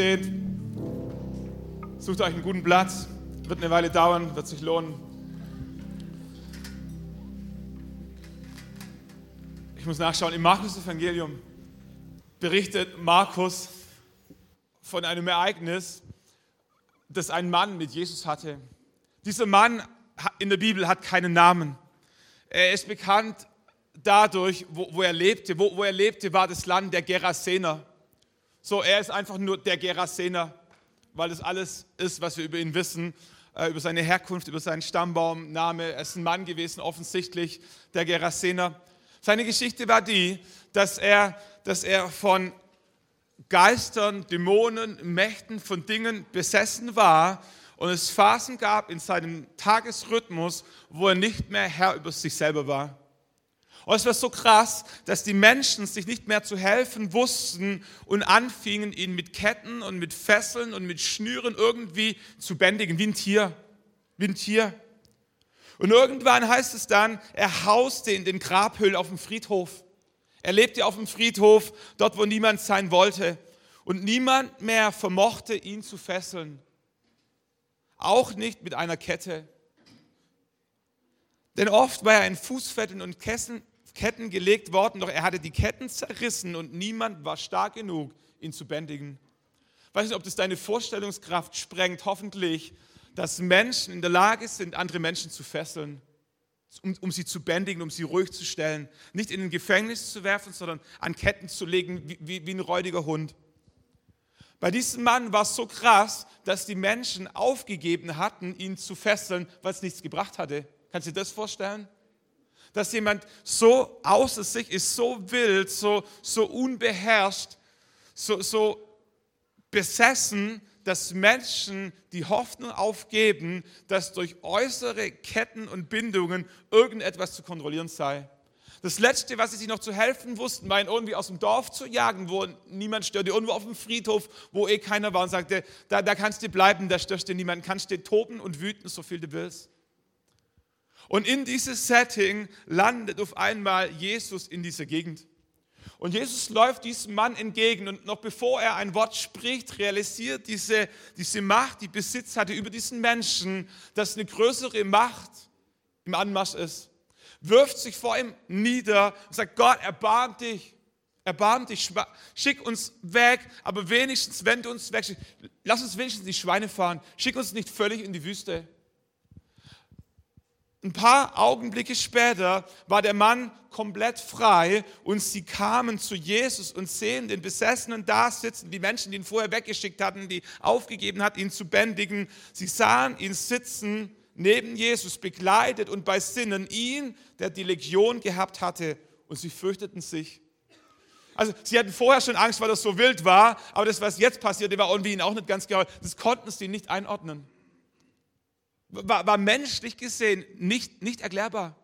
seht, sucht euch einen guten Platz. Wird eine Weile dauern, wird sich lohnen. Ich muss nachschauen, im Markus-Evangelium berichtet Markus von einem Ereignis, das ein Mann mit Jesus hatte. Dieser Mann in der Bibel hat keinen Namen. Er ist bekannt dadurch, wo, wo er lebte. Wo, wo, er lebte, war das Land der Gerasener. So, er ist einfach nur der Gerasener, weil das alles ist, was wir über ihn wissen, äh, über seine Herkunft, über seinen Stammbaum, Name. Er ist ein Mann gewesen, offensichtlich, der Gerasener. Seine Geschichte war die, dass er, dass er von Geistern, Dämonen, Mächten, von Dingen besessen war und es Phasen gab in seinem Tagesrhythmus, wo er nicht mehr Herr über sich selber war. Und es war so krass, dass die Menschen sich nicht mehr zu helfen wussten und anfingen, ihn mit Ketten und mit Fesseln und mit Schnüren irgendwie zu bändigen, wie ein Tier. Wie ein Tier. Und irgendwann heißt es dann, er hauste in den Grabhöhlen auf dem Friedhof. Er lebte auf dem Friedhof, dort wo niemand sein wollte. Und niemand mehr vermochte ihn zu fesseln. Auch nicht mit einer Kette. Denn oft war er in Fußfetten und Ketten gelegt worden, doch er hatte die Ketten zerrissen und niemand war stark genug, ihn zu bändigen. Ich weiß nicht, ob das deine Vorstellungskraft sprengt, hoffentlich, dass Menschen in der Lage sind, andere Menschen zu fesseln, um, um, sie zu bändigen, um sie ruhig zu stellen. Nicht in ein Gefängnis zu werfen, sondern an Ketten zu legen, wie, wie, wie ein räudiger Hund. Bei diesem Mann war es so krass, dass die Menschen aufgegeben hatten, ihn zu fesseln, weil es nichts gebracht hatte. Kannst du dir das vorstellen? Dass jemand so außer sich ist, so wild, so, so unbeherrscht, so, so besessen, dass Menschen die Hoffnung aufgeben, dass durch äußere Ketten und Bindungen irgendetwas zu kontrollieren sei. Das Letzte, was sie sich noch zu helfen wussten, war ihn irgendwie aus dem Dorf zu jagen, wo niemand störte, irgendwo auf dem Friedhof, wo eh keiner war und sagte, da, da kannst du bleiben, da störst du niemanden, kannst du toben und wüten, so viel du willst. Und in dieses Setting landet auf einmal Jesus in dieser Gegend. Und Jesus läuft diesem Mann entgegen und noch bevor er ein Wort spricht, realisiert diese, diese Macht, die Besitz hatte über diesen Menschen, dass eine größere Macht im Anmarsch ist. Wirft sich vor ihm nieder und sagt, Gott, erbarm dich, erbarm dich, schick uns weg, aber wenigstens, wenn du uns wegschickst, lass uns wenigstens die Schweine fahren, schick uns nicht völlig in die Wüste. Ein paar Augenblicke später war der Mann komplett frei und sie kamen zu Jesus und sehen den Besessenen da sitzen, die Menschen, die ihn vorher weggeschickt hatten, die aufgegeben hat, ihn zu bändigen. Sie sahen ihn sitzen neben Jesus, begleitet und bei Sinnen, ihn, der die Legion gehabt hatte, und sie fürchteten sich. Also sie hatten vorher schon Angst, weil das so wild war, aber das, was jetzt passierte, war irgendwie ihnen auch nicht ganz geholfen. Das konnten sie nicht einordnen war, war menschlich gesehen nicht, nicht erklärbar.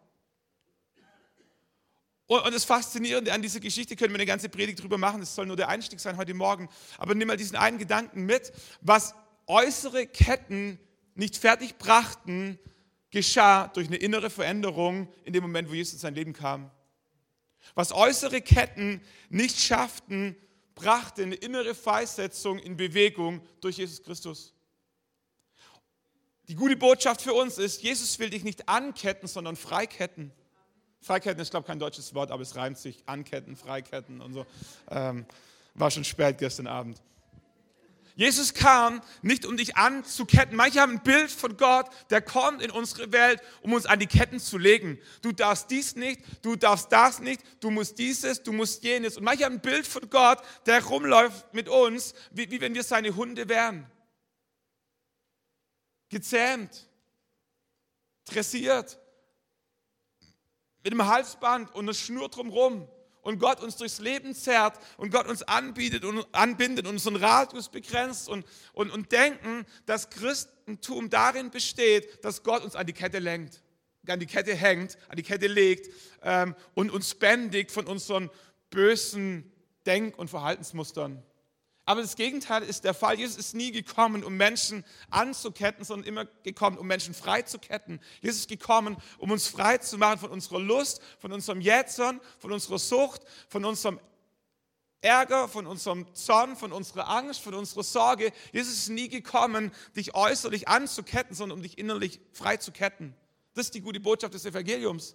Und, und das Faszinierende an dieser Geschichte, können wir eine ganze Predigt drüber machen, das soll nur der Einstieg sein heute Morgen, aber nimm mal diesen einen Gedanken mit, was äußere Ketten nicht fertig brachten, geschah durch eine innere Veränderung in dem Moment, wo Jesus in sein Leben kam. Was äußere Ketten nicht schafften, brachte eine innere Freisetzung in Bewegung durch Jesus Christus. Die gute Botschaft für uns ist, Jesus will dich nicht anketten, sondern freiketten. Freiketten ist, glaube ich, kein deutsches Wort, aber es reimt sich. Anketten, Freiketten und so. Ähm, war schon spät gestern Abend. Jesus kam nicht, um dich anzuketten. Manche haben ein Bild von Gott, der kommt in unsere Welt, um uns an die Ketten zu legen. Du darfst dies nicht, du darfst das nicht, du musst dieses, du musst jenes. Und manche haben ein Bild von Gott, der rumläuft mit uns, wie, wie wenn wir seine Hunde wären gezähmt, dressiert, mit einem Halsband und einer Schnur drumherum und Gott uns durchs Leben zerrt und Gott uns anbietet und anbindet und unseren Radius begrenzt und, und, und denken, dass Christentum darin besteht, dass Gott uns an die Kette lenkt, an die Kette hängt, an die Kette legt ähm, und uns bändigt von unseren bösen Denk- und Verhaltensmustern. Aber das Gegenteil ist der Fall. Jesus ist nie gekommen, um Menschen anzuketten, sondern immer gekommen, um Menschen frei zu ketten. Jesus ist gekommen, um uns frei zu machen von unserer Lust, von unserem Jetzern, von unserer Sucht, von unserem Ärger, von unserem Zorn, von unserer Angst, von unserer Sorge. Jesus ist nie gekommen, dich äußerlich anzuketten, sondern um dich innerlich frei zu ketten. Das ist die gute Botschaft des Evangeliums.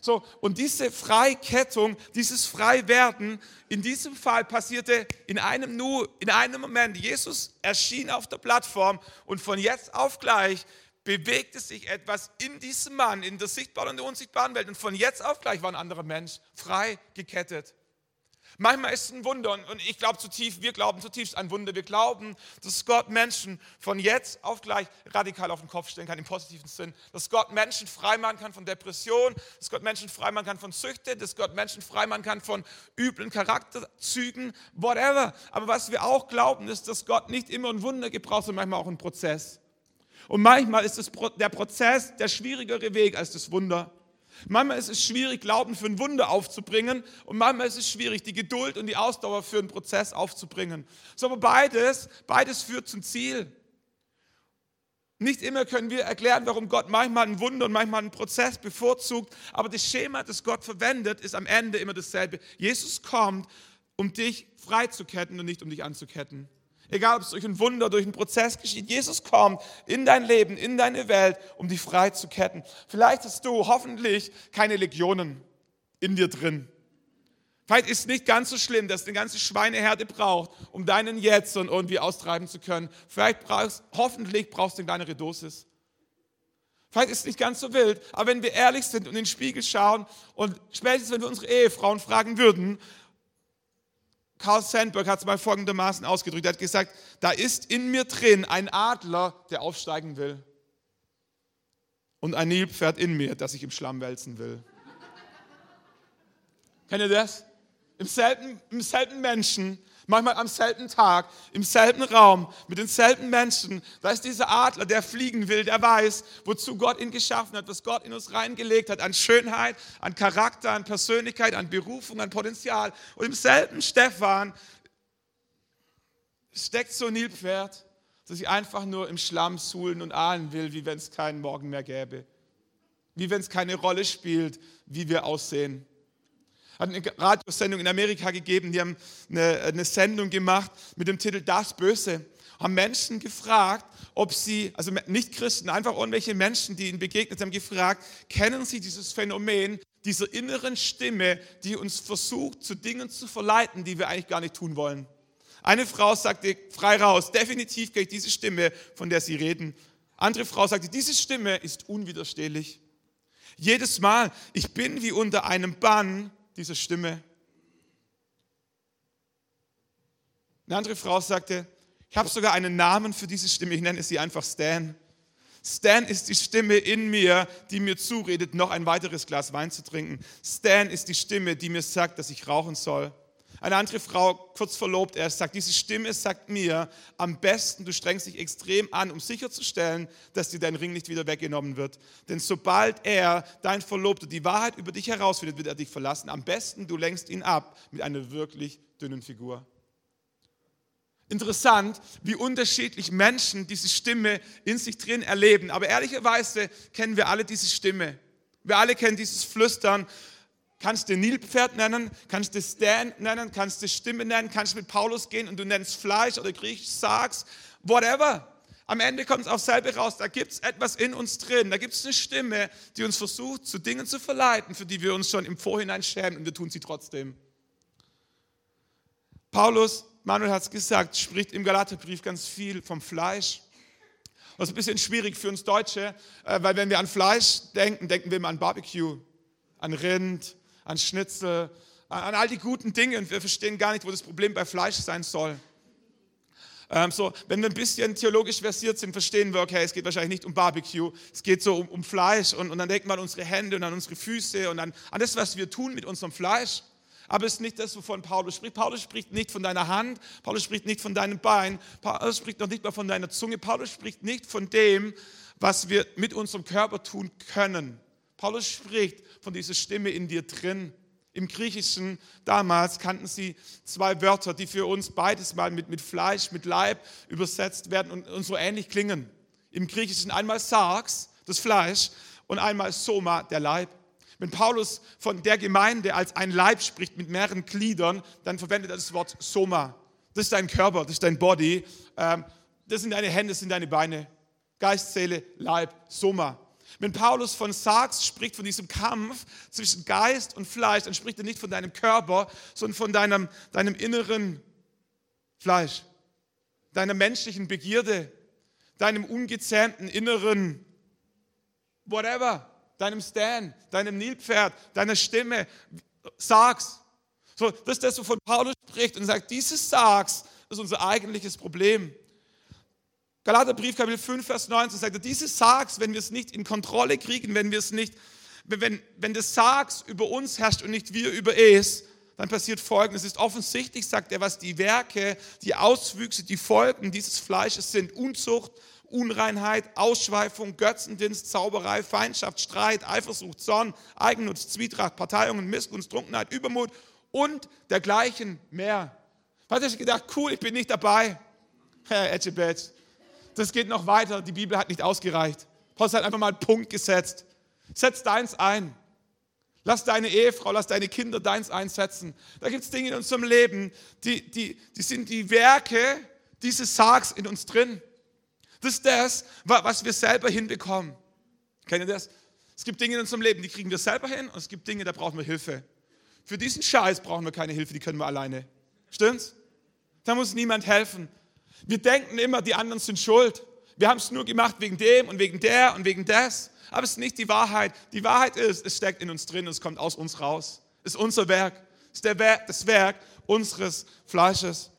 So, und diese Freikettung, dieses Freiwerden, in diesem Fall passierte in einem Nu, in einem Moment. Jesus erschien auf der Plattform und von jetzt auf gleich bewegte sich etwas in diesem Mann, in der sichtbaren und der unsichtbaren Welt. Und von jetzt auf gleich war ein anderer Mensch frei gekettet. Manchmal ist es ein Wunder und ich glaube zutiefst, wir glauben zutiefst ein Wunder. Wir glauben, dass Gott Menschen von jetzt auf gleich radikal auf den Kopf stellen kann, im positiven Sinn. Dass Gott Menschen freimachen kann von Depression, dass Gott Menschen freimachen kann von Süchte, dass Gott Menschen freimachen kann von üblen Charakterzügen, whatever. Aber was wir auch glauben, ist, dass Gott nicht immer ein Wunder gebraucht, sondern manchmal auch einen Prozess. Und manchmal ist das, der Prozess der schwierigere Weg als das Wunder. Manchmal ist es schwierig, Glauben für ein Wunder aufzubringen und manchmal ist es schwierig, die Geduld und die Ausdauer für einen Prozess aufzubringen. So, aber beides, beides führt zum Ziel. Nicht immer können wir erklären, warum Gott manchmal ein Wunder und manchmal einen Prozess bevorzugt, aber das Schema, das Gott verwendet, ist am Ende immer dasselbe. Jesus kommt, um dich freizuketten und nicht um dich anzuketten. Egal, ob es durch ein Wunder, durch einen Prozess geschieht. Jesus kommt in dein Leben, in deine Welt, um dich frei zu ketten. Vielleicht hast du hoffentlich keine Legionen in dir drin. Vielleicht ist es nicht ganz so schlimm, dass eine ganze Schweineherde braucht, um deinen Jetson irgendwie austreiben zu können. Vielleicht brauchst, hoffentlich brauchst du eine kleinere Dosis. Vielleicht ist es nicht ganz so wild, aber wenn wir ehrlich sind und in den Spiegel schauen und spätestens, wenn wir unsere Ehefrauen fragen würden, Carl Sandburg hat es mal folgendermaßen ausgedrückt. Er hat gesagt, da ist in mir drin ein Adler, der aufsteigen will. Und ein Nilpferd in mir, das ich im Schlamm wälzen will. Kennt ihr das? Im selben, Im selben Menschen manchmal am selben Tag, im selben Raum, mit denselben Menschen. Da ist dieser Adler, der fliegen will, der weiß, wozu Gott ihn geschaffen hat, was Gott in uns reingelegt hat, an Schönheit, an Charakter, an Persönlichkeit, an Berufung, an Potenzial. Und im selben Stefan steckt so ein Nilpferd, das sich einfach nur im Schlamm suhlen und ahlen will, wie wenn es keinen Morgen mehr gäbe. Wie wenn es keine Rolle spielt, wie wir aussehen hat eine Radiosendung in Amerika gegeben, die haben eine, eine Sendung gemacht mit dem Titel Das Böse haben Menschen gefragt, ob sie, also nicht Christen, einfach irgendwelche Menschen, die ihnen begegnet haben, gefragt, kennen sie dieses Phänomen dieser inneren Stimme, die uns versucht, zu Dingen zu verleiten, die wir eigentlich gar nicht tun wollen. Eine Frau sagte frei raus, definitiv kenne ich diese Stimme, von der sie reden. Andere Frau sagte, diese Stimme ist unwiderstehlich. Jedes Mal, ich bin wie unter einem Bann diese Stimme. Eine andere Frau sagte, ich habe sogar einen Namen für diese Stimme, ich nenne sie einfach Stan. Stan ist die Stimme in mir, die mir zuredet, noch ein weiteres Glas Wein zu trinken. Stan ist die Stimme, die mir sagt, dass ich rauchen soll. Eine andere Frau, kurz verlobt, er sagt, diese Stimme sagt mir, am besten, du strengst dich extrem an, um sicherzustellen, dass dir dein Ring nicht wieder weggenommen wird. Denn sobald er, dein Verlobter, die Wahrheit über dich herausfindet, wird er dich verlassen. Am besten, du lenkst ihn ab mit einer wirklich dünnen Figur. Interessant, wie unterschiedlich Menschen diese Stimme in sich drin erleben. Aber ehrlicherweise kennen wir alle diese Stimme. Wir alle kennen dieses Flüstern kannst du Nilpferd nennen, kannst du Stan nennen, kannst du Stimme nennen, kannst mit Paulus gehen und du nennst Fleisch oder Griechisch sagst, whatever. Am Ende kommt es auf selbe raus, da gibt es etwas in uns drin, da gibt es eine Stimme, die uns versucht, zu Dingen zu verleiten, für die wir uns schon im Vorhinein schämen und wir tun sie trotzdem. Paulus, Manuel hat es gesagt, spricht im Galaterbrief ganz viel vom Fleisch. Das ist ein bisschen schwierig für uns Deutsche, äh, weil wenn wir an Fleisch denken, denken wir immer an Barbecue, an Rind, an Schnitzel, an all die guten Dinge und wir verstehen gar nicht, wo das Problem bei Fleisch sein soll. Ähm, so, wenn wir ein bisschen theologisch versiert sind, verstehen wir, okay, es geht wahrscheinlich nicht um Barbecue, es geht so um, um Fleisch und, und, dann denkt man an unsere Hände und an unsere Füße und an, an das, was wir tun mit unserem Fleisch. Aber es ist nicht das, wovon Paulus spricht. Paulus spricht nicht von deiner Hand, Paulus spricht nicht von deinem Bein, Paulus spricht noch nicht mal von deiner Zunge, Paulus spricht nicht von dem, was wir mit unserem Körper tun können. Paulus spricht von dieser Stimme in dir drin. Im Griechischen damals kannten sie zwei Wörter, die für uns beides mal mit, mit Fleisch, mit Leib übersetzt werden und, und so ähnlich klingen. Im Griechischen einmal Sarx, das Fleisch, und einmal Soma, der Leib. Wenn Paulus von der Gemeinde als ein Leib spricht mit mehreren Gliedern, dann verwendet er das Wort Soma. Das ist dein Körper, das ist dein Body. Ähm, das sind deine Hände, das sind deine Beine. Geist, Seele, Leib, Soma. Wenn Paulus von Sarx spricht, von diesem Kampf zwischen Geist und Fleisch, dann spricht er nicht von deinem Körper, sondern von deinem, deinem inneren Fleisch, deiner menschlichen Begierde, deinem ungezähmten inneren whatever, deinem Stan, deinem Nilpferd, deiner Stimme, Sargs. So, das ist das, wovon Paulus spricht und sagt, dieses Sargs ist unser eigentliches Problem. Galaterbrief, Kapitel 5, Vers 19 sagt er, dieses Sargs, wenn wir es nicht in Kontrolle kriegen, wenn wir es nicht, wenn, wenn das Sargs über uns herrscht und nicht wir über es, dann passiert Folgendes. Es ist offensichtlich, sagt er, was die Werke, die Auswüchse, die Folgen dieses Fleisches sind. Unzucht, Unreinheit, Ausschweifung, Götzendienst, Zauberei, Feindschaft, Streit, Eifersucht, Zorn, Eigennutz, Zwietracht, Parteiungen, Missgunst, Trunkenheit, Übermut und dergleichen mehr. Hat er gedacht, cool, ich bin nicht dabei. Herr Etchebetz, das geht noch weiter. Die Bibel hat nicht ausgereicht. Paulus hat einfach mal einen Punkt gesetzt. Setz deins ein. Lass deine Ehefrau, lass deine Kinder deins einsetzen. Da gibt es Dinge in unserem Leben, die, die, die sind die Werke dieses Sargs in uns drin. Das ist das, was wir selber hinbekommen. Kennt ihr das? Es gibt Dinge in unserem Leben, die kriegen wir selber hin und es gibt Dinge, da brauchen wir Hilfe. Für diesen Scheiß brauchen wir keine Hilfe, die können wir alleine. Stimmt's? Da muss niemand helfen. Wir denken immer, die anderen sind schuld. Wir haben es nur gemacht wegen dem und wegen der und wegen des. Aber es ist nicht die Wahrheit. Die Wahrheit ist, es steckt in uns drin und es kommt aus uns raus. Es ist unser Werk. Es ist Werk, das Werk unseres Fleisches.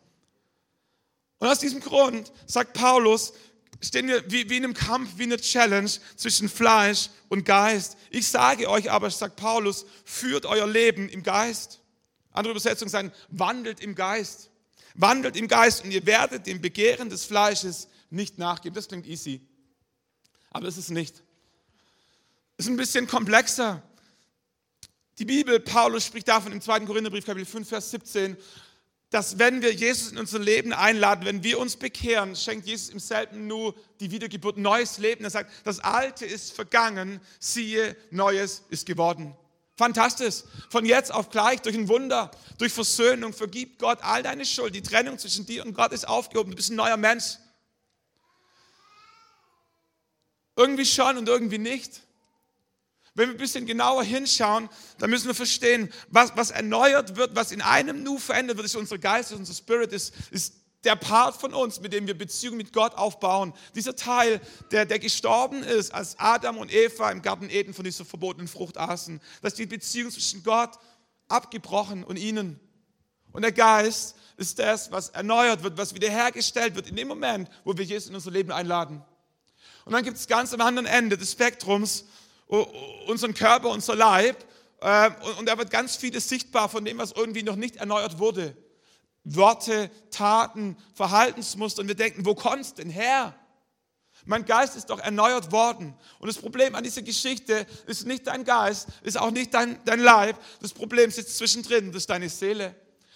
Und aus diesem Grund sagt Paulus, stehen wir wie, wie in einem Kampf, wie eine Challenge zwischen Fleisch und Geist. Ich sage euch aber, sagt Paulus, führt euer Leben im Geist. Andere Übersetzungen sagen, wandelt im Geist. Wandelt im Geist und ihr werdet dem Begehren des Fleisches nicht nachgeben. Das klingt easy. Aber es ist nicht. Es ist ein bisschen komplexer. Die Bibel, Paulus spricht davon im 2. Korintherbrief, Kapitel 5, Vers 17, dass wenn wir Jesus in unser Leben einladen, wenn wir uns bekehren, schenkt Jesus im selben nur die Wiedergeburt, neues Leben. Er sagt, das Alte ist vergangen, siehe, Neues ist geworden. Fantastisch. Von jetzt auf gleich, durch ein Wunder, durch Versöhnung, vergibt Gott all deine Schuld. Die Trennung zwischen dir und Gott ist aufgehoben. Du bist ein neuer Mensch. Irgendwie schon und irgendwie nicht. Wenn wir ein bisschen genauer hinschauen, dann müssen wir verstehen, was, was erneuert wird, was in einem Nu verändert wird, ist unser Geist, ist unser Spirit, ist, ist der Part von uns, mit dem wir Beziehung mit Gott aufbauen. Dieser Teil, der, der gestorben ist, als Adam und Eva im Garten Eden von dieser verbotenen Frucht aßen, dass die Beziehung zwischen Gott abgebrochen und ihnen. Und der Geist ist das, was erneuert wird, was wiederhergestellt wird in dem Moment, wo wir Jesus in unser Leben einladen. Und dann gibt es ganz am anderen Ende des Spektrums unseren Körper, unser Leib. Ähm, und da wird ganz vieles sichtbar von dem, was irgendwie noch nicht erneuert wurde. Worte, Taten, Verhaltensmuster. Und wir denken, wo kommt es denn her? Mein Geist ist doch erneuert worden. Und das Problem an dieser Geschichte ist nicht dein Geist, ist auch nicht dein, dein Leib. Das Problem sitzt zwischendrin, das ist deine Seele.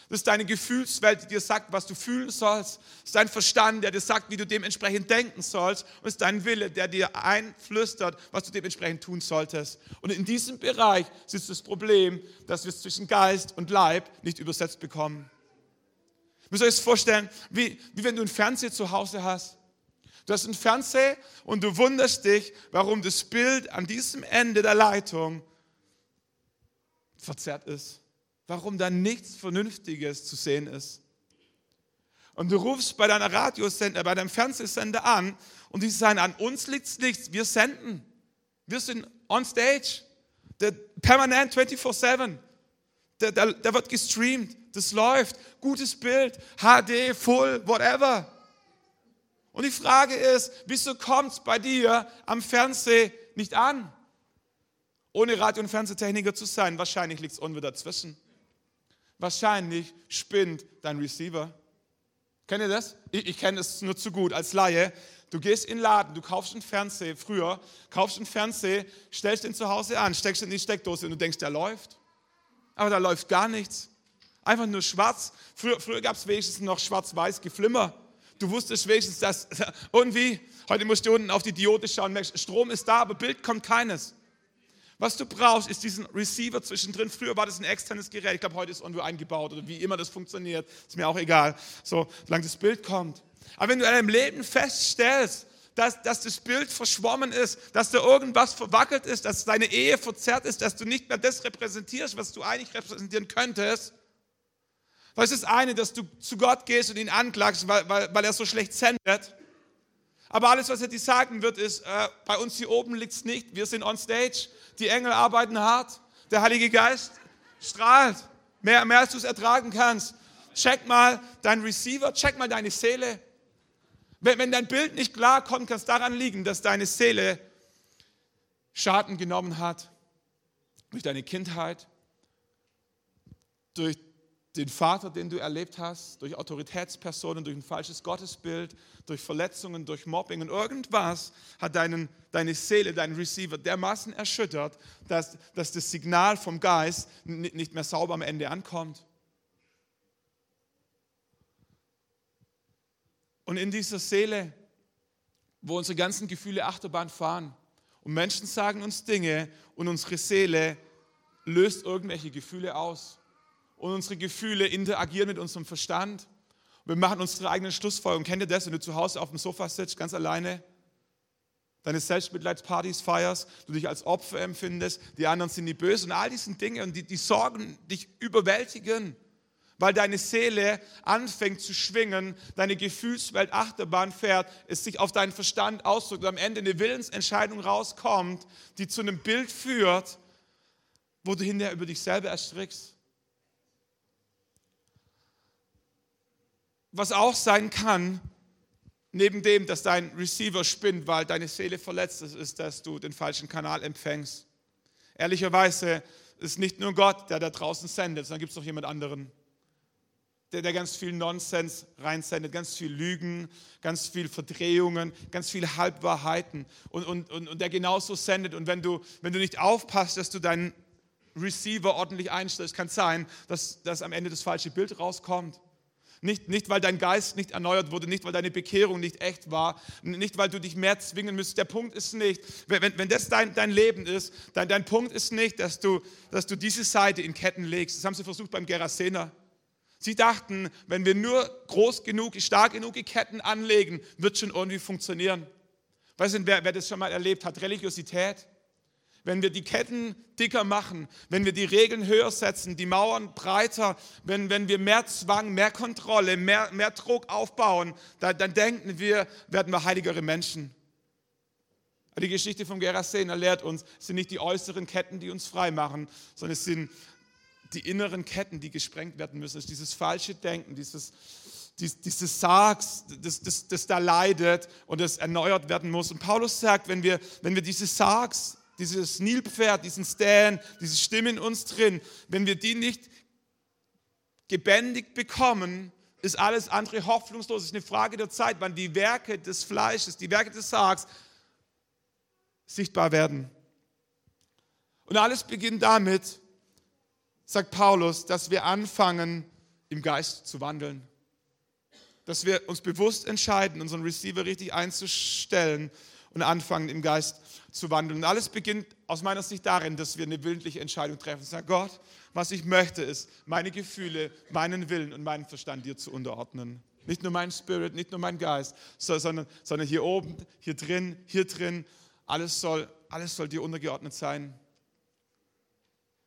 Das ist deine Gefühlswelt, die dir sagt, was du fühlen sollst. Das ist dein Verstand, der dir sagt, wie du dementsprechend denken sollst. Und es ist dein Wille, der dir einflüstert, was du dementsprechend tun solltest. Und in diesem Bereich sitzt das Problem, dass wir es zwischen Geist und Leib nicht übersetzt bekommen. Müsst ihr euch das vorstellen, wie, wie wenn du einen Fernseher zu Hause hast. Du hast einen Fernseher und du wunderst dich, warum das Bild an diesem Ende der Leitung verzerrt ist warum da nichts Vernünftiges zu sehen ist. Und du rufst bei deiner Radiosender, bei deinem Fernsehsender an und die sagen, an uns liegt nichts, wir senden. Wir sind on stage, permanent 24-7. Der, der, der wird gestreamt, das läuft, gutes Bild, HD, Full, whatever. Und die Frage ist, wieso kommt es bei dir am Fernseh nicht an? Ohne Radio- und Fernsehtechniker zu sein, wahrscheinlich liegt es irgendwo dazwischen. Wahrscheinlich spinnt dein Receiver. Kennt ihr das? Ich, ich kenne es nur zu gut als Laie. Du gehst in den Laden, du kaufst einen Fernseher, früher kaufst einen Fernseher, stellst den zu Hause an, steckst ihn in die Steckdose und du denkst, der läuft. Aber da läuft gar nichts. Einfach nur schwarz. Früher, früher gab es wenigstens noch schwarz-weiß Geflimmer. Du wusstest wenigstens, dass irgendwie, heute musst du unten auf die Diode schauen, Strom ist da, aber Bild kommt keines. Was du brauchst, ist diesen Receiver zwischendrin. Früher war das ein externes Gerät. Ich glaube, heute ist irgendwo eingebaut oder wie immer das funktioniert. Ist mir auch egal. So, solange das Bild kommt. Aber wenn du in deinem Leben feststellst, dass, dass das Bild verschwommen ist, dass da irgendwas verwackelt ist, dass deine Ehe verzerrt ist, dass du nicht mehr das repräsentierst, was du eigentlich repräsentieren könntest. Was ist das eine, dass du zu Gott gehst und ihn anklagst, weil, weil, weil er so schlecht sendet. Aber alles, was er dir sagen wird, ist, äh, bei uns hier oben liegt es nicht. Wir sind on stage. Die Engel arbeiten hart. Der Heilige Geist strahlt. Mehr, mehr als du es ertragen kannst. Check mal deinen Receiver, check mal deine Seele. Wenn, wenn dein Bild nicht klar kommt, kann es daran liegen, dass deine Seele Schaden genommen hat. Durch deine Kindheit, durch den Vater, den du erlebt hast, durch Autoritätspersonen, durch ein falsches Gottesbild, durch Verletzungen, durch Mobbing und irgendwas hat deinen, deine Seele, deinen Receiver dermaßen erschüttert, dass, dass das Signal vom Geist nicht mehr sauber am Ende ankommt. Und in dieser Seele, wo unsere ganzen Gefühle Achterbahn fahren und Menschen sagen uns Dinge und unsere Seele löst irgendwelche Gefühle aus und unsere Gefühle interagieren mit unserem Verstand. Wir machen unsere eigenen Schlussfolgerungen. Kennt ihr das, wenn du zu Hause auf dem Sofa sitzt, ganz alleine? Deine Selbstmitleidspartys feierst, du dich als Opfer empfindest, die anderen sind die böse und all diesen Dinge und die, die Sorgen dich überwältigen, weil deine Seele anfängt zu schwingen, deine Gefühlswelt Achterbahn fährt, es sich auf deinen Verstand ausdrückt und am Ende eine Willensentscheidung rauskommt, die zu einem Bild führt, wo du hinterher über dich selber erstrickst. Was auch sein kann, neben dem, dass dein Receiver spinnt, weil deine Seele verletzt ist, ist, dass du den falschen Kanal empfängst. Ehrlicherweise ist nicht nur Gott, der da draußen sendet, sondern gibt es noch jemand anderen, der, der ganz viel Nonsens reinsendet, ganz viel Lügen, ganz viel Verdrehungen, ganz viele Halbwahrheiten und, und, und, und der genauso sendet. Und wenn du, wenn du nicht aufpasst, dass du deinen Receiver ordentlich einstellst, kann es sein, dass, dass am Ende das falsche Bild rauskommt. Nicht, nicht, weil dein Geist nicht erneuert wurde, nicht, weil deine Bekehrung nicht echt war, nicht, weil du dich mehr zwingen müsst. Der Punkt ist nicht, wenn, wenn das dein, dein Leben ist, dein, dein Punkt ist nicht, dass du, dass du diese Seite in Ketten legst. Das haben sie versucht beim Gerasener. Sie dachten, wenn wir nur groß genug, stark genug Ketten anlegen, wird schon irgendwie funktionieren. Weißt du, wer, wer das schon mal erlebt hat? Religiosität wenn wir die Ketten dicker machen, wenn wir die Regeln höher setzen, die Mauern breiter, wenn, wenn wir mehr Zwang, mehr Kontrolle, mehr, mehr Druck aufbauen, dann, dann denken wir, werden wir heiligere Menschen. Die Geschichte vom Gerasener lehrt uns, es sind nicht die äußeren Ketten, die uns frei machen, sondern es sind die inneren Ketten, die gesprengt werden müssen. Es ist dieses falsche Denken, dieses, dieses Sargs, das, das, das da leidet und das erneuert werden muss. Und Paulus sagt, wenn wir, wenn wir diese Sargs dieses Nilpferd, diesen Stan, diese Stimme in uns drin, wenn wir die nicht gebändigt bekommen, ist alles andere hoffnungslos. Es ist eine Frage der Zeit, wann die Werke des Fleisches, die Werke des Sargs sichtbar werden. Und alles beginnt damit, sagt Paulus, dass wir anfangen, im Geist zu wandeln. Dass wir uns bewusst entscheiden, unseren Receiver richtig einzustellen und anfangen, im Geist zu wandeln. Und alles beginnt aus meiner Sicht darin, dass wir eine willentliche Entscheidung treffen. Sagen, Gott, was ich möchte, ist, meine Gefühle, meinen Willen und meinen Verstand dir zu unterordnen. Nicht nur mein Spirit, nicht nur mein Geist, sondern, sondern hier oben, hier drin, hier drin, alles soll, alles soll dir untergeordnet sein.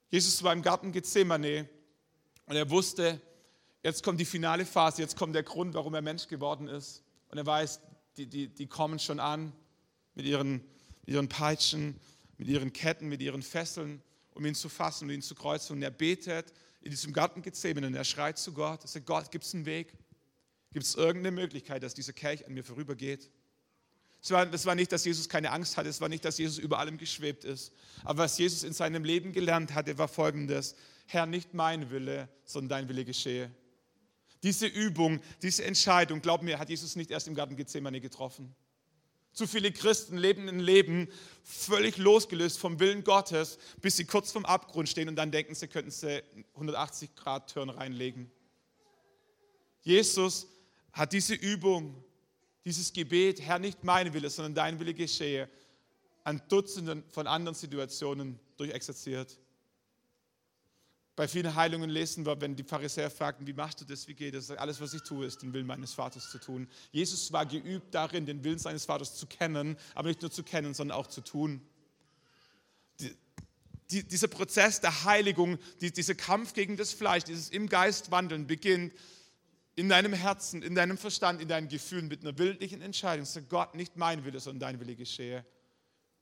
Jesus war im Garten Gethsemane und er wusste, jetzt kommt die finale Phase, jetzt kommt der Grund, warum er Mensch geworden ist. Und er weiß, die, die, die kommen schon an mit ihren mit ihren Peitschen, mit ihren Ketten, mit ihren Fesseln, um ihn zu fassen und ihn zu kreuzen. Und er betet in diesem Garten Gethsemane er schreit zu Gott, er sagt, Gott, gibt es einen Weg? Gibt es irgendeine Möglichkeit, dass dieser Kelch an mir vorübergeht? Es war, das war nicht, dass Jesus keine Angst hatte, es war nicht, dass Jesus über allem geschwebt ist. Aber was Jesus in seinem Leben gelernt hatte, war folgendes. Herr, nicht mein Wille, sondern dein Wille geschehe. Diese Übung, diese Entscheidung, glaub mir, hat Jesus nicht erst im Garten Gethsemane getroffen. Zu viele Christen leben ein Leben völlig losgelöst vom Willen Gottes, bis sie kurz vorm Abgrund stehen und dann denken, sie könnten sie 180 Grad Turn reinlegen. Jesus hat diese Übung, dieses Gebet, Herr, nicht mein Wille, sondern dein Wille geschehe, an Dutzenden von anderen Situationen durchexerziert. Bei vielen Heilungen lesen wir, wenn die Pharisäer fragten, wie machst du das, wie geht es? Alles, was ich tue, ist den Willen meines Vaters zu tun. Jesus war geübt darin, den Willen seines Vaters zu kennen, aber nicht nur zu kennen, sondern auch zu tun. Die, die, dieser Prozess der Heiligung, die, dieser Kampf gegen das Fleisch, dieses im Geist wandeln, beginnt in deinem Herzen, in deinem Verstand, in deinen Gefühlen mit einer bildlichen Entscheidung. Sag Gott, nicht mein Wille, sondern dein Wille geschehe.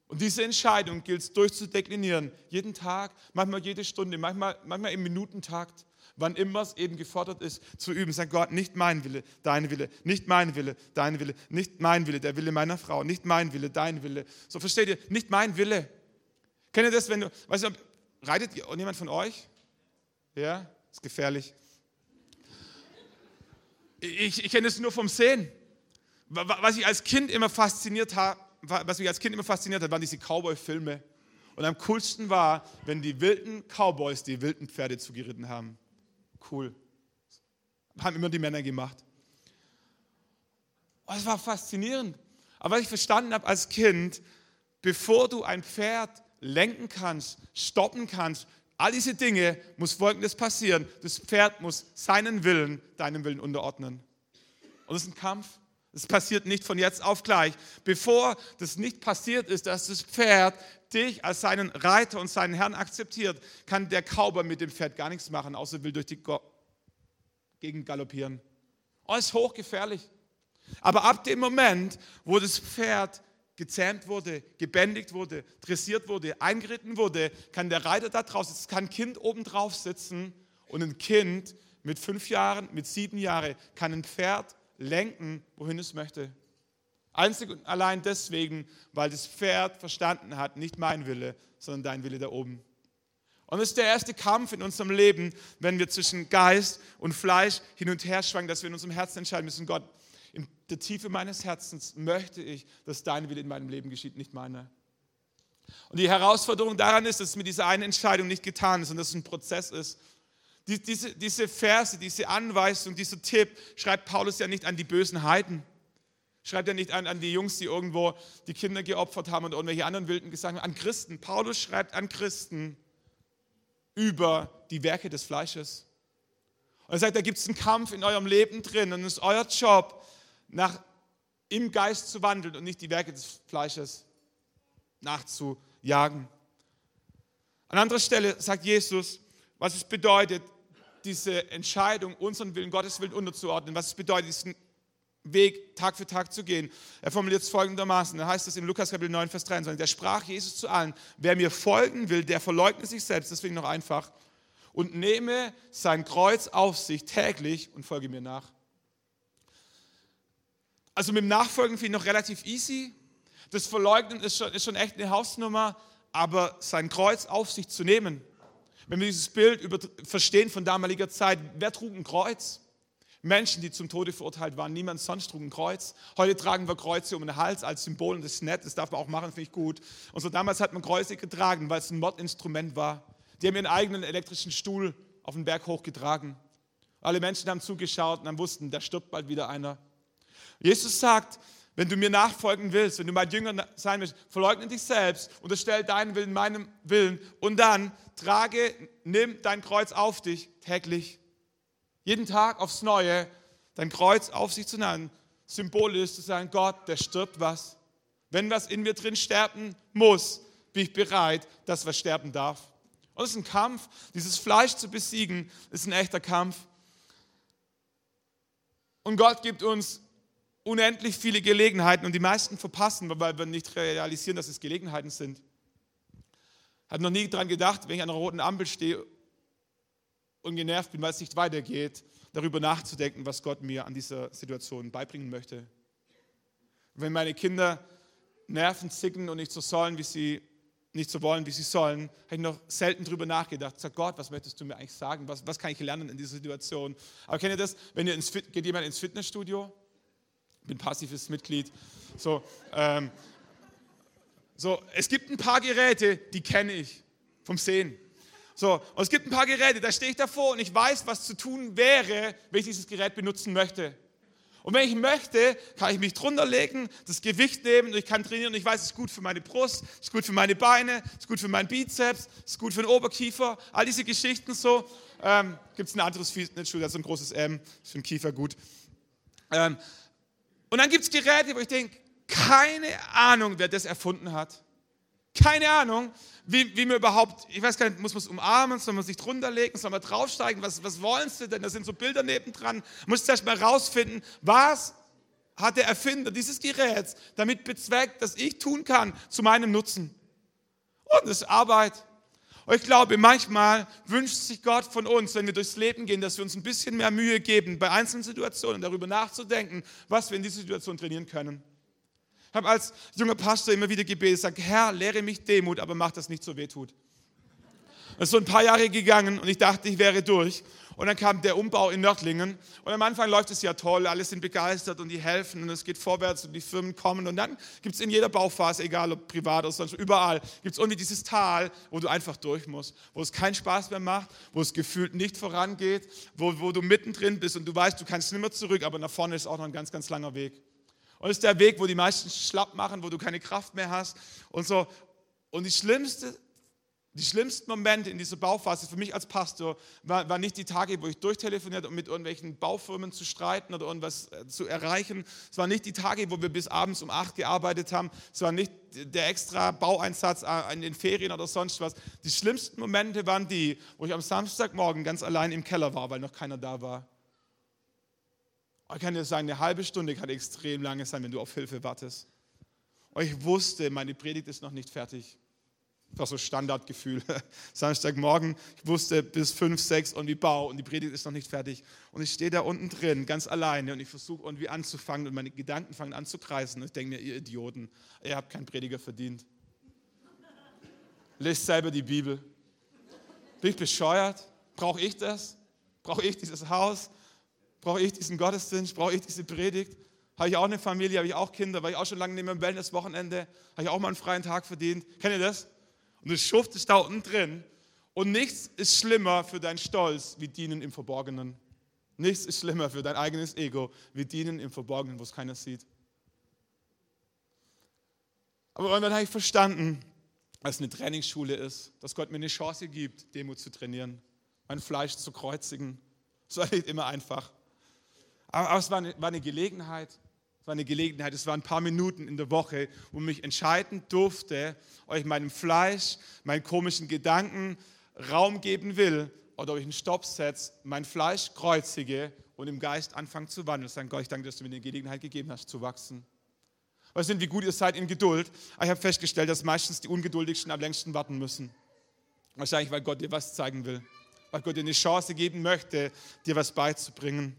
Und diese Entscheidung gilt es durchzudeklinieren, jeden Tag, manchmal jede Stunde, manchmal, manchmal im Minutentakt, wann immer es eben gefordert ist, zu üben. Sag Gott, nicht mein Wille, dein Wille, nicht mein Wille, dein Wille, nicht mein Wille, der Wille meiner Frau, nicht mein Wille, dein Wille. So versteht ihr, nicht mein Wille. Kennt ihr das, wenn du, weißt du, reitet jemand von euch? Ja, ist gefährlich. Ich, ich kenne das nur vom Sehen. Was ich als Kind immer fasziniert habe, was mich als Kind immer fasziniert hat, waren diese Cowboy-Filme. Und am coolsten war, wenn die wilden Cowboys die wilden Pferde zugeritten haben. Cool. Haben immer die Männer gemacht. Oh, das war faszinierend. Aber was ich verstanden habe als Kind, bevor du ein Pferd lenken kannst, stoppen kannst, all diese Dinge, muss Folgendes passieren. Das Pferd muss seinen Willen deinem Willen unterordnen. Und das ist ein Kampf. Das passiert nicht von jetzt auf gleich. Bevor das nicht passiert ist, dass das Pferd dich als seinen Reiter und seinen Herrn akzeptiert, kann der Kauber mit dem Pferd gar nichts machen, außer will durch die Gegend galoppieren. Oh, ist hochgefährlich. Aber ab dem Moment, wo das Pferd gezähmt wurde, gebändigt wurde, dressiert wurde, eingeritten wurde, kann der Reiter da draußen, es kann ein Kind oben drauf sitzen und ein Kind mit fünf Jahren, mit sieben Jahren kann ein Pferd lenken, wohin es möchte. Einzig und allein deswegen, weil das Pferd verstanden hat, nicht mein Wille, sondern dein Wille da oben. Und das ist der erste Kampf in unserem Leben, wenn wir zwischen Geist und Fleisch hin und her schwanken, dass wir in unserem Herzen entscheiden müssen, Gott, in der Tiefe meines Herzens möchte ich, dass dein Wille in meinem Leben geschieht, nicht meiner. Und die Herausforderung daran ist, dass es mit dieser einen Entscheidung nicht getan ist und dass es ein Prozess ist. Die, diese, diese Verse, diese Anweisung, dieser Tipp schreibt Paulus ja nicht an die bösen Heiden. Schreibt er nicht an, an die Jungs, die irgendwo die Kinder geopfert haben und irgendwelche anderen wilden Gesang, an Christen. Paulus schreibt an Christen über die Werke des Fleisches. Und er sagt, da gibt es einen Kampf in eurem Leben drin und es ist euer Job, nach, im Geist zu wandeln und nicht die Werke des Fleisches nachzujagen. An anderer Stelle sagt Jesus, was es bedeutet, diese Entscheidung, unseren Willen, Gottes Willen unterzuordnen, was es bedeutet, diesen Weg Tag für Tag zu gehen. Er formuliert es folgendermaßen, da heißt es in Lukas Kapitel 9, Vers 23, da sprach Jesus zu allen, wer mir folgen will, der verleugne sich selbst, deswegen noch einfach, und nehme sein Kreuz auf sich täglich und folge mir nach. Also mit dem Nachfolgen finde ich noch relativ easy. Das Verleugnen ist schon, ist schon echt eine Hausnummer, aber sein Kreuz auf sich zu nehmen, wenn wir dieses Bild verstehen von damaliger Zeit, wer trug ein Kreuz? Menschen, die zum Tode verurteilt waren, niemand sonst trug ein Kreuz. Heute tragen wir Kreuze um den Hals als Symbol und das ist nett, das darf man auch machen, finde ich gut. Und so damals hat man Kreuze getragen, weil es ein Mordinstrument war. Die haben ihren eigenen elektrischen Stuhl auf den Berg hochgetragen. Alle Menschen haben zugeschaut und dann wussten, da stirbt bald wieder einer. Jesus sagt, wenn du mir nachfolgen willst, wenn du mein Jünger sein willst, verleugne dich selbst, unterstell deinen Willen meinem Willen und dann trage, nimm dein Kreuz auf dich täglich. Jeden Tag aufs Neue dein Kreuz auf sich zu nehmen. Symbol ist zu sagen, Gott, der stirbt was. Wenn was in mir drin sterben muss, bin ich bereit, dass was sterben darf. Und es ist ein Kampf. Dieses Fleisch zu besiegen, ist ein echter Kampf. Und Gott gibt uns unendlich viele Gelegenheiten und die meisten verpassen, weil wir nicht realisieren, dass es Gelegenheiten sind. Hat noch nie daran gedacht, wenn ich an einer roten Ampel stehe und genervt bin, weil es nicht weitergeht, darüber nachzudenken, was Gott mir an dieser Situation beibringen möchte. Wenn meine Kinder Nerven zicken und nicht so sollen, wie sie nicht so wollen, wie sie sollen, habe ich noch selten darüber nachgedacht. Sag Gott, was möchtest du mir eigentlich sagen? Was, was kann ich lernen in dieser Situation? Aber kennt ihr das? Wenn ihr ins geht jemand ins Fitnessstudio bin passives Mitglied. So, ähm, so, es gibt ein paar Geräte, die kenne ich vom Sehen. So, und es gibt ein paar Geräte, da stehe ich davor und ich weiß, was zu tun wäre, wenn ich dieses Gerät benutzen möchte. Und wenn ich möchte, kann ich mich drunter legen, das Gewicht nehmen und ich kann trainieren und ich weiß, es ist gut für meine Brust, es ist gut für meine Beine, es ist gut für meinen Bizeps, es ist gut für den Oberkiefer, all diese Geschichten so. Ähm, Gibt es ein anderes Fitnessstudio, das ist ein großes M, ist für den Kiefer gut. Ähm, und dann gibt es Geräte, wo ich denke, keine Ahnung, wer das erfunden hat. Keine Ahnung, wie, wie man überhaupt, ich weiß gar nicht, muss man es umarmen, soll man sich drunter legen, soll man draufsteigen, was, was wollen sie denn? Da sind so Bilder nebendran. Muss ich erst mal rausfinden, was hat der Erfinder dieses Geräts damit bezweckt, dass ich tun kann zu meinem Nutzen. Und das ist Arbeit. Und ich glaube, manchmal wünscht sich Gott von uns, wenn wir durchs Leben gehen, dass wir uns ein bisschen mehr Mühe geben, bei einzelnen Situationen darüber nachzudenken, was wir in dieser Situation trainieren können. Ich habe als junger Pastor immer wieder gebetet, sage, Herr, lehre mich Demut, aber mach das nicht so weh tut. Es ist so ein paar Jahre gegangen und ich dachte, ich wäre durch. Und dann kam der Umbau in Nördlingen. Und am Anfang läuft es ja toll, alle sind begeistert und die helfen und es geht vorwärts und die Firmen kommen. Und dann gibt es in jeder Bauphase, egal ob privat oder sonst, überall, gibt es irgendwie dieses Tal, wo du einfach durch musst, wo es keinen Spaß mehr macht, wo es gefühlt nicht vorangeht, wo, wo du mittendrin bist und du weißt, du kannst nicht mehr zurück, aber nach vorne ist auch noch ein ganz, ganz langer Weg. Und es ist der Weg, wo die meisten schlapp machen, wo du keine Kraft mehr hast und so. Und die schlimmste, die schlimmsten Momente in dieser Bauphase für mich als Pastor waren war nicht die Tage, wo ich durchtelefoniert, um mit irgendwelchen Baufirmen zu streiten oder irgendwas äh, zu erreichen. Es waren nicht die Tage, wo wir bis abends um acht gearbeitet haben. Es war nicht der extra Baueinsatz äh, in den Ferien oder sonst was. Die schlimmsten Momente waren die, wo ich am Samstagmorgen ganz allein im Keller war, weil noch keiner da war. Ich kann dir sagen, eine halbe Stunde kann extrem lange sein, wenn du auf Hilfe wartest. Und ich wusste, meine Predigt ist noch nicht fertig. Das war so Standardgefühl. Samstagmorgen, ich wusste bis fünf, sechs und die Bau und die Predigt ist noch nicht fertig. Und ich stehe da unten drin, ganz alleine und ich versuche irgendwie anzufangen und meine Gedanken fangen an zu kreisen. Und ich denke mir, ihr Idioten, ihr habt keinen Prediger verdient. Lest selber die Bibel. Bin ich bescheuert? Brauche ich das? Brauche ich dieses Haus? Brauche ich diesen Gottesdienst? Brauche ich diese Predigt? Habe ich auch eine Familie? Habe ich auch Kinder? War ich auch schon lange neben dem Wellness-Wochenende? Habe ich auch mal einen freien Tag verdient? Kennt ihr das? Und du schuftest da unten drin. Und nichts ist schlimmer für deinen Stolz wie Dienen im Verborgenen. Nichts ist schlimmer für dein eigenes Ego wie Dienen im Verborgenen, wo es keiner sieht. Aber dann habe ich verstanden, dass es eine Trainingsschule ist, dass Gott mir eine Chance gibt, Demut zu trainieren, mein Fleisch zu kreuzigen. Es war nicht immer einfach. Aber, es war eine Gelegenheit, es war eine Gelegenheit, es waren ein paar Minuten in der Woche, wo ich entscheiden durfte, euch meinem Fleisch, meinen komischen Gedanken Raum geben will oder ob ich einen Stopp setze, mein Fleisch kreuzige und im Geist anfange zu wandeln. Sagen Gott, ich danke, dass du mir die Gelegenheit gegeben hast, zu wachsen. Weißt du, wie gut ihr seid in Geduld? Ich habe festgestellt, dass meistens die Ungeduldigsten am längsten warten müssen. Wahrscheinlich, weil Gott dir was zeigen will. Weil Gott dir eine Chance geben möchte, dir was beizubringen.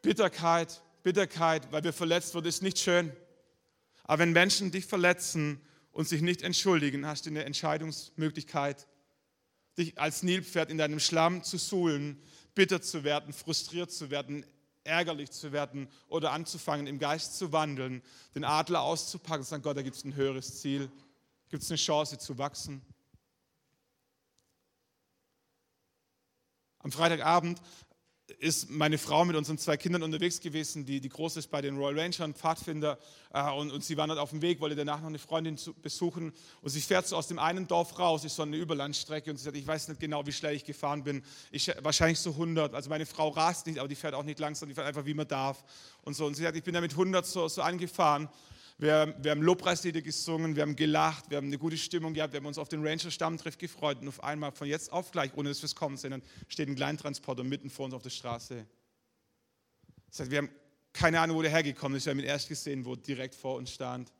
Bitterkeit, Bitterkeit, weil wir verletzt wurden, ist nicht schön. Aber wenn Menschen dich verletzen und sich nicht entschuldigen, hast du eine Entscheidungsmöglichkeit, dich als Nilpferd in deinem Schlamm zu suhlen, bitter zu werden, frustriert zu werden, ärgerlich zu werden oder anzufangen, im Geist zu wandeln, den Adler auszupacken und sagen, Gott, da gibt es ein höheres Ziel, gibt es eine Chance zu wachsen. Am Freitagabend ist meine Frau mit unseren zwei Kindern unterwegs gewesen. Die, die Große ist bei den Royal Rangers, Pfadfinder. Äh, und, und, sie war dort auf dem Weg, wollte danach noch eine Freundin zu, besuchen. Und sie fährt so aus dem einen Dorf raus, ist so eine Überlandstrecke. Und sie sagt, ich weiß nicht genau, wie schnell ich gefahren bin. Ich, wahrscheinlich so 100. Also meine Frau rast nicht, aber die fährt auch nicht langsam, die fährt einfach, wie man darf. Und so. Und sie sagt, ich bin da mit 100 so, so angefahren. Wir, wir haben Lobpreislieder gesungen, wir haben gelacht, wir haben eine gute Stimmung gehabt, wir haben uns auf den Ranger-Stammtreff gefreut und auf einmal von jetzt auf gleich, ohne dass wir es kommen sehen, dann steht ein Kleintransporter mitten vor uns auf der Straße. Das heißt, wir haben keine Ahnung, wo der hergekommen ist. Wir haben ihn erst gesehen, wo direkt vor uns stand.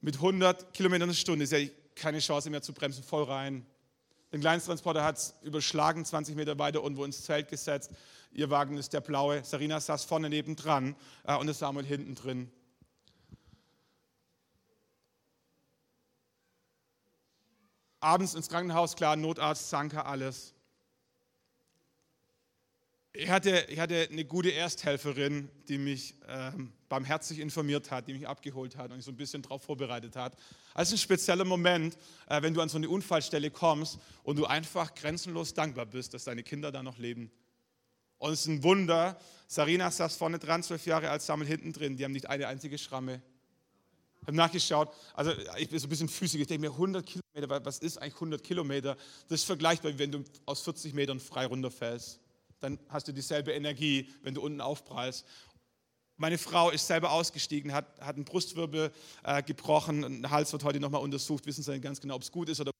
Mit 100 Kilometern pro Stunde ist ja keine Chance mehr zu bremsen, voll rein. Den Kleintransporter hat es überschlagen, 20 Meter weiter irgendwo ins Zelt gesetzt. Ihr Wagen ist der blaue. Sarina saß vorne nebendran äh, und es Samuel hinten drin. Abends ins Krankenhaus, klar, Notarzt, Zanker, alles. Ich hatte, ich hatte eine gute Ersthelferin, die mich ähm, barmherzig informiert hat, die mich abgeholt hat und mich so ein bisschen darauf vorbereitet hat. Also ein spezieller Moment, äh, wenn du an so eine Unfallstelle kommst und du einfach grenzenlos dankbar bist, dass deine Kinder da noch leben. Und es ist ein Wunder. Sarina saß vorne dran, zwölf Jahre alt, Samuel hinten drin. Die haben nicht eine einzige Schramme. Habe nachgeschaut, also ich bin so ein bisschen physisch, ich denke mir 100 Kilometer, was ist eigentlich 100 Kilometer? Das ist vergleichbar, wenn du aus 40 Metern frei runterfällst. Dann hast du dieselbe Energie, wenn du unten aufprallst. Meine Frau ist selber ausgestiegen, hat, hat einen Brustwirbel äh, gebrochen, ein Hals wird heute nochmal untersucht, wissen Sie nicht ganz genau, ob es gut ist oder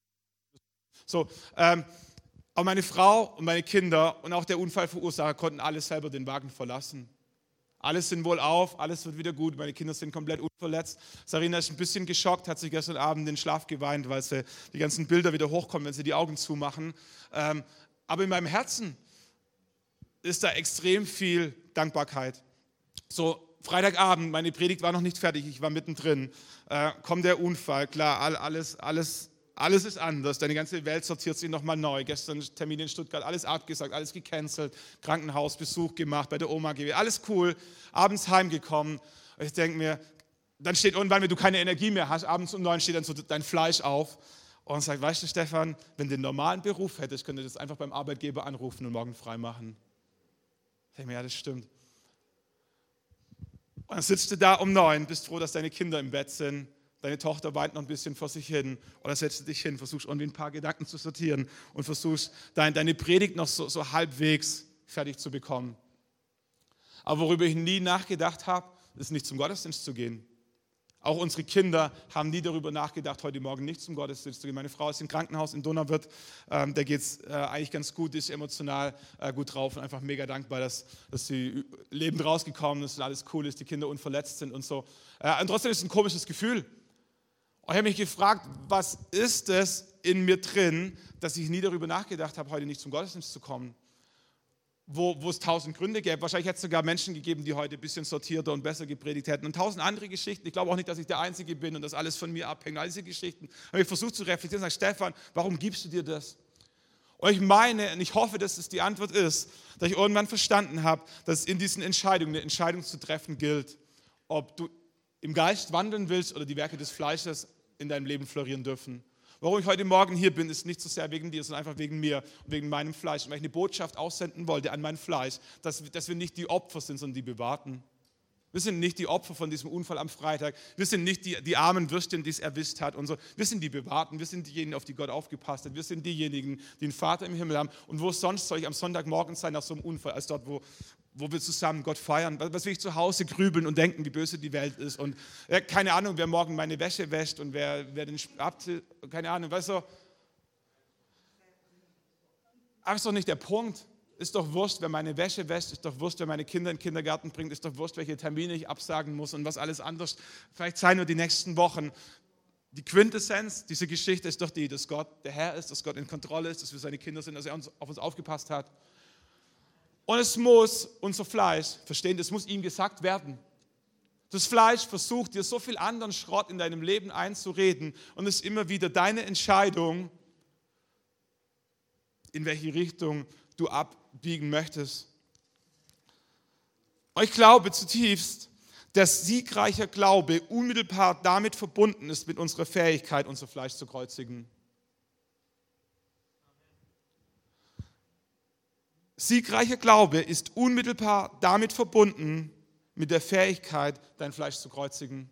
so. Ähm, aber meine Frau und meine Kinder und auch der Unfallverursacher konnten alles selber den Wagen verlassen. Alles sind wohl auf, alles wird wieder gut. Meine Kinder sind komplett unverletzt. Sarina ist ein bisschen geschockt, hat sich gestern Abend den Schlaf geweint, weil sie die ganzen Bilder wieder hochkommen, wenn sie die Augen zumachen. Ähm, aber in meinem Herzen ist da extrem viel Dankbarkeit. So, Freitagabend, meine Predigt war noch nicht fertig, ich war mittendrin. Äh, kommt der Unfall, klar, alles, alles alles ist anders. Deine ganze Welt sortiert sich nochmal neu. Gestern Termin in Stuttgart, alles abgesagt, alles gecancelt. Krankenhausbesuch gemacht, bei der Oma gewesen. Alles cool. Abends heimgekommen. Ich denke mir, dann steht irgendwann, wenn du keine Energie mehr hast, abends um neun steht dann so dein Fleisch auf und sagt, weißt du, Stefan, wenn du einen normalen Beruf hättest, könntest du das einfach beim Arbeitgeber anrufen und morgen frei machen. Ich denke mir, ja, das stimmt. Und dann sitzt du da um neun, bist froh, dass deine Kinder im Bett sind Deine Tochter weint noch ein bisschen vor sich hin. Oder setzt dich hin, versuchst irgendwie ein paar Gedanken zu sortieren und versuchst deine Predigt noch so, so halbwegs fertig zu bekommen. Aber worüber ich nie nachgedacht habe, ist nicht zum Gottesdienst zu gehen. Auch unsere Kinder haben nie darüber nachgedacht, heute Morgen nicht zum Gottesdienst zu gehen. Meine Frau ist im Krankenhaus in Donauwörth, ähm, da geht es äh, eigentlich ganz gut, ist emotional äh, gut drauf und einfach mega dankbar, dass, dass sie lebend rausgekommen ist und alles cool ist, die Kinder unverletzt sind und so. Äh, und trotzdem ist es ein komisches Gefühl, und ich habe mich gefragt, was ist es in mir drin, dass ich nie darüber nachgedacht habe, heute nicht zum Gottesdienst zu kommen? Wo, wo es tausend Gründe gäbe. Wahrscheinlich hätte es sogar Menschen gegeben, die heute ein bisschen sortierter und besser gepredigt hätten. Und tausend andere Geschichten. Ich glaube auch nicht, dass ich der Einzige bin und dass alles von mir abhängt. All diese Geschichten. habe ich versucht zu reflektieren und gesagt, Stefan, warum gibst du dir das? Und ich meine, und ich hoffe, dass es die Antwort ist, dass ich irgendwann verstanden habe, dass in diesen Entscheidungen eine Entscheidung zu treffen gilt, ob du im Geist wandeln willst oder die Werke des Fleisches in deinem Leben florieren dürfen. Warum ich heute Morgen hier bin, ist nicht so sehr wegen dir, sondern einfach wegen mir und wegen meinem Fleisch. Und weil ich eine Botschaft aussenden wollte an mein Fleisch, dass, dass wir nicht die Opfer sind, sondern die Bewahrten. Wir sind nicht die Opfer von diesem Unfall am Freitag. Wir sind nicht die, die armen Würstchen, die es erwischt hat und so. Wir sind die Bewahrten. Wir sind diejenigen, auf die Gott aufgepasst hat. Wir sind diejenigen, die einen Vater im Himmel haben. Und wo sonst soll ich am Sonntagmorgen sein nach so einem Unfall, als dort, wo, wo wir zusammen Gott feiern? Was will ich zu Hause grübeln und denken, wie böse die Welt ist? Und äh, keine Ahnung, wer morgen meine Wäsche wäscht und wer, wer den Abzählt, keine Ahnung, weißt du? Aber ist doch nicht der Punkt. Ist doch wurscht, wer meine Wäsche wäscht, ist doch wurscht, wer meine Kinder in den Kindergarten bringt, ist doch wurscht, welche Termine ich absagen muss und was alles anders vielleicht sein wird die nächsten Wochen. Die Quintessenz dieser Geschichte ist doch die, dass Gott der Herr ist, dass Gott in Kontrolle ist, dass wir seine Kinder sind, dass er uns, auf uns aufgepasst hat. Und es muss unser Fleisch verstehen, es muss ihm gesagt werden. Das Fleisch versucht dir so viel anderen Schrott in deinem Leben einzureden und es ist immer wieder deine Entscheidung, in welche Richtung du abbiegen möchtest. Und ich glaube zutiefst, dass siegreicher Glaube unmittelbar damit verbunden ist mit unserer Fähigkeit, unser Fleisch zu kreuzigen. Siegreicher Glaube ist unmittelbar damit verbunden mit der Fähigkeit, dein Fleisch zu kreuzigen.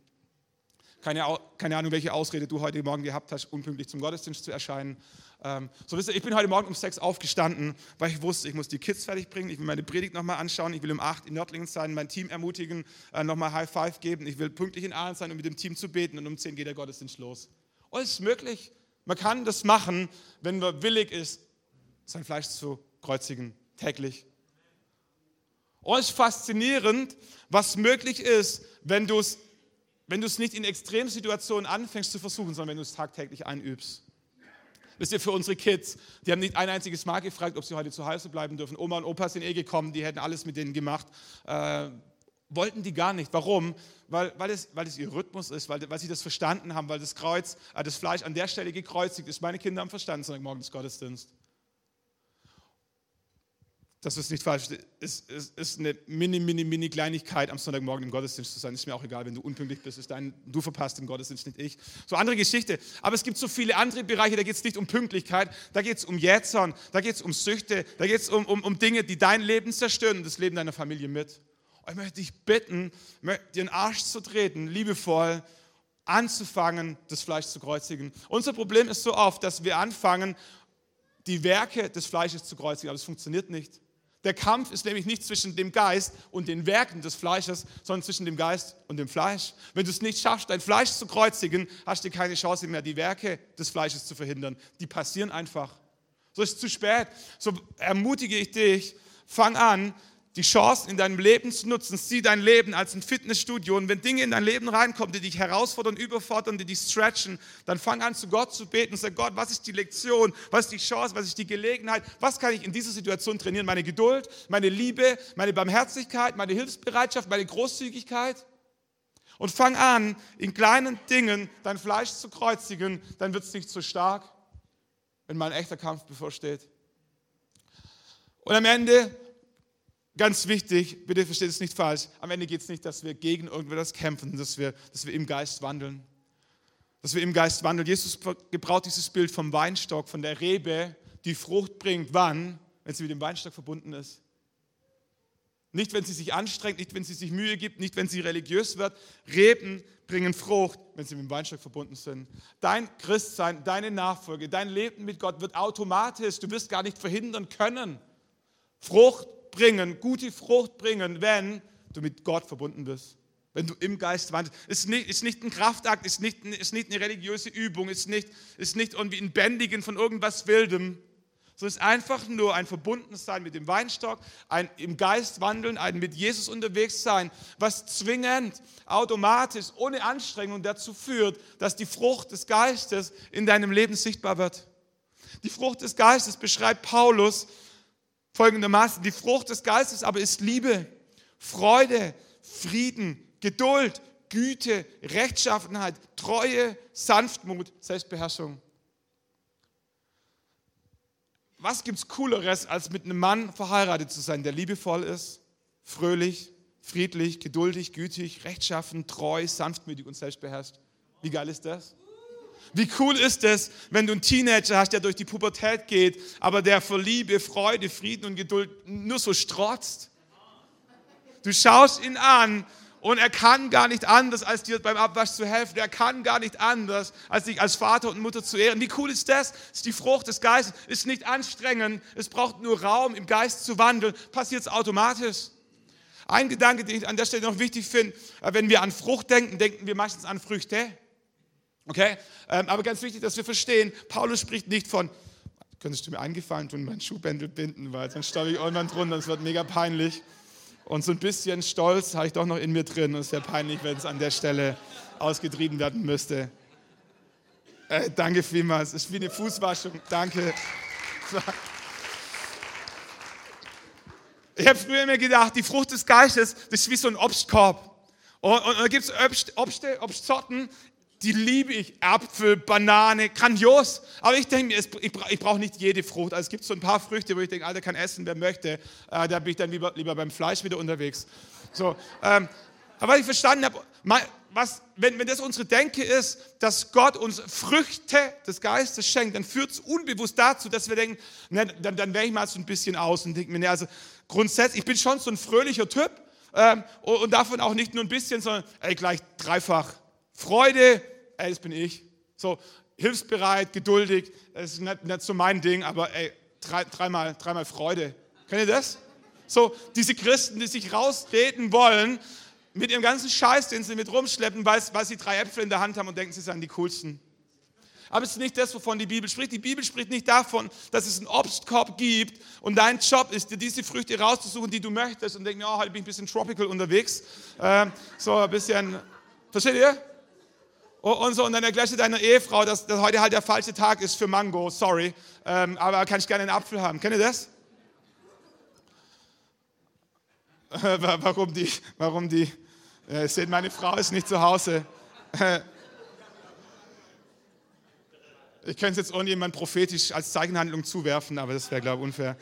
Keine, keine Ahnung, welche Ausrede du heute Morgen gehabt hast, unpünktlich zum Gottesdienst zu erscheinen. Ähm, so wisst ihr, ich bin heute Morgen um sechs aufgestanden, weil ich wusste, ich muss die Kids fertig bringen, ich will meine Predigt nochmal anschauen, ich will um acht in Nördlingen sein, mein Team ermutigen, äh, nochmal High Five geben, ich will pünktlich in Aalen sein, um mit dem Team zu beten und um zehn geht der Gottesdienst los. Und es ist möglich, man kann das machen, wenn man willig ist, sein Fleisch zu kreuzigen, täglich. Es ist faszinierend, was möglich ist, wenn du es wenn du es nicht in Extremsituationen anfängst zu versuchen, sondern wenn du es tagtäglich einübst. Wisst ihr, für unsere Kids, die haben nicht ein einziges Mal gefragt, ob sie heute zu Hause bleiben dürfen. Oma und Opa sind eh gekommen, die hätten alles mit denen gemacht. Äh, wollten die gar nicht. Warum? Weil, weil, es, weil es ihr Rhythmus ist, weil, weil sie das verstanden haben, weil das Kreuz, äh, das Fleisch an der Stelle gekreuzigt ist. Meine Kinder haben verstanden, Sonntagmorgen des Gottesdienst. Das ist nicht falsch, es ist, ist, eine mini, mini, mini Kleinigkeit, am Sonntagmorgen im Gottesdienst zu sein. Ist mir auch egal, wenn du unpünktlich bist, ist dein, du verpasst im Gottesdienst, nicht ich. So andere Geschichte. Aber es gibt so viele andere Bereiche, da geht es nicht um Pünktlichkeit, da geht es um Jätzern, da geht es um Süchte, da geht es um, um, um Dinge, die dein Leben zerstören und das Leben deiner Familie mit. Und ich möchte dich bitten, dir den Arsch zu treten, liebevoll anzufangen, das Fleisch zu kreuzigen. Unser Problem ist so oft, dass wir anfangen, die Werke des Fleisches zu kreuzigen, aber es funktioniert nicht. Der Kampf ist nämlich nicht zwischen dem Geist und den Werken des Fleisches, sondern zwischen dem Geist und dem Fleisch. Wenn du es nicht schaffst, dein Fleisch zu kreuzigen, hast du keine Chance mehr, die Werke des Fleisches zu verhindern. Die passieren einfach. So ist es zu spät. So ermutige ich dich, fang an, die Chancen in deinem Leben zu nutzen. Sieh dein Leben als ein Fitnessstudio. Und wenn Dinge in dein Leben reinkommen, die dich herausfordern, überfordern, die dich stretchen, dann fang an, zu Gott zu beten und sag, Gott, was ist die Lektion? Was ist die Chance? Was ist die Gelegenheit? Was kann ich in dieser Situation trainieren? Meine Geduld, meine Liebe, meine Barmherzigkeit, meine Hilfsbereitschaft, meine Großzügigkeit? Und fang an, in kleinen Dingen dein Fleisch zu kreuzigen, dann wird es nicht so stark, wenn mal ein echter Kampf bevorsteht. Und am Ende Ganz wichtig, bitte versteht es nicht falsch, am Ende geht es nicht, dass wir gegen irgendwas kämpfen, dass wir, dass wir im Geist wandeln. Dass wir im Geist wandeln. Jesus gebraucht dieses Bild vom Weinstock, von der Rebe, die Frucht bringt. Wann? Wenn sie mit dem Weinstock verbunden ist. Nicht, wenn sie sich anstrengt, nicht, wenn sie sich Mühe gibt, nicht, wenn sie religiös wird. Reben bringen Frucht, wenn sie mit dem Weinstock verbunden sind. Dein Christsein, deine Nachfolge, dein Leben mit Gott wird automatisch, du wirst gar nicht verhindern können. Frucht bringen, gute Frucht bringen, wenn du mit Gott verbunden bist. Wenn du im Geist wandelst. Ist nicht, ist nicht ein Kraftakt, ist nicht, ist nicht eine religiöse Übung, ist nicht, ist nicht irgendwie ein Bändigen von irgendwas Wildem, sondern es ist einfach nur ein Verbundensein mit dem Weinstock, ein im Geist wandeln, ein mit Jesus unterwegs sein, was zwingend, automatisch, ohne Anstrengung dazu führt, dass die Frucht des Geistes in deinem Leben sichtbar wird. Die Frucht des Geistes beschreibt Paulus folgendermaßen, die Frucht des Geistes aber ist Liebe, Freude, Frieden, Geduld, Güte, Rechtschaffenheit, Treue, Sanftmut, Selbstbeherrschung. Was gibt es Cooleres, als mit einem Mann verheiratet zu sein, der liebevoll ist, fröhlich, friedlich, geduldig, gütig, rechtschaffen, treu, sanftmütig und selbstbeherrscht? Wie geil ist das? Wie cool ist es, wenn du einen Teenager hast, der durch die Pubertät geht, aber der vor Liebe, Freude, Frieden und Geduld nur so strotzt? Du schaust ihn an und er kann gar nicht anders, als dir beim Abwasch zu helfen. Er kann gar nicht anders, als dich als Vater und Mutter zu ehren. Wie cool ist das? Das ist die Frucht des Geistes. Ist nicht anstrengend. Es braucht nur Raum, im Geist zu wandeln. Passiert es automatisch. Ein Gedanke, den ich an der Stelle noch wichtig finde, wenn wir an Frucht denken, denken wir meistens an Früchte. Okay? Ähm, aber ganz wichtig, dass wir verstehen, Paulus spricht nicht von, könntest du mir eingefallen tun, mein Schuhbändel binden, weil dann staube ich irgendwann drunter, das wird mega peinlich. Und so ein bisschen Stolz habe ich doch noch in mir drin und es wäre peinlich, wenn es an der Stelle ausgetrieben werden müsste. Äh, danke vielmals, es ist wie eine Fußwaschung, danke. Ich habe früher immer gedacht, die Frucht des Geistes, das ist wie so ein Obstkorb. Und, und, und da gibt es Obst, Obste, Obstsorten, die liebe ich. Apfel, Banane, grandios. Aber ich denke mir, ich brauche nicht jede Frucht. Also es gibt so ein paar Früchte, wo ich denke, Alter, kann essen, wer möchte. Äh, da bin ich dann lieber, lieber beim Fleisch wieder unterwegs. So, ähm, aber ich verstanden habe, was, wenn, wenn das unsere Denke ist, dass Gott uns Früchte des Geistes schenkt, dann führt es unbewusst dazu, dass wir denken, na, dann, dann wäre ich mal so ein bisschen aus und denke mir, ne, also grundsätzlich, ich bin schon so ein fröhlicher Typ ähm, und davon auch nicht nur ein bisschen, sondern ey, gleich dreifach. Freude, ey, das bin ich. So, hilfsbereit, geduldig, das ist nicht, nicht so mein Ding, aber ey, drei, dreimal, Freude. Kennt ihr das? So, diese Christen, die sich rausreden wollen, mit ihrem ganzen Scheiß, den sie mit rumschleppen, weil, weil sie drei Äpfel in der Hand haben und denken, sie seien die coolsten. Aber es ist nicht das, wovon die Bibel spricht. Die Bibel spricht nicht davon, dass es einen Obstkorb gibt und dein Job ist, dir diese Früchte rauszusuchen, die du möchtest und denken, oh, heute bin ich ein bisschen tropical unterwegs. Äh, so ein bisschen, versteht ihr? Und so, und dann erklärst du deiner Ehefrau, dass, dass heute halt der falsche Tag ist für Mango, sorry, ähm, aber kann ich gerne einen Apfel haben. Kennt ihr das? warum die, warum die, äh, seht, meine Frau ist nicht zu Hause. ich könnte es jetzt ohne jemand prophetisch als Zeichenhandlung zuwerfen, aber das wäre, glaube ich, unfair.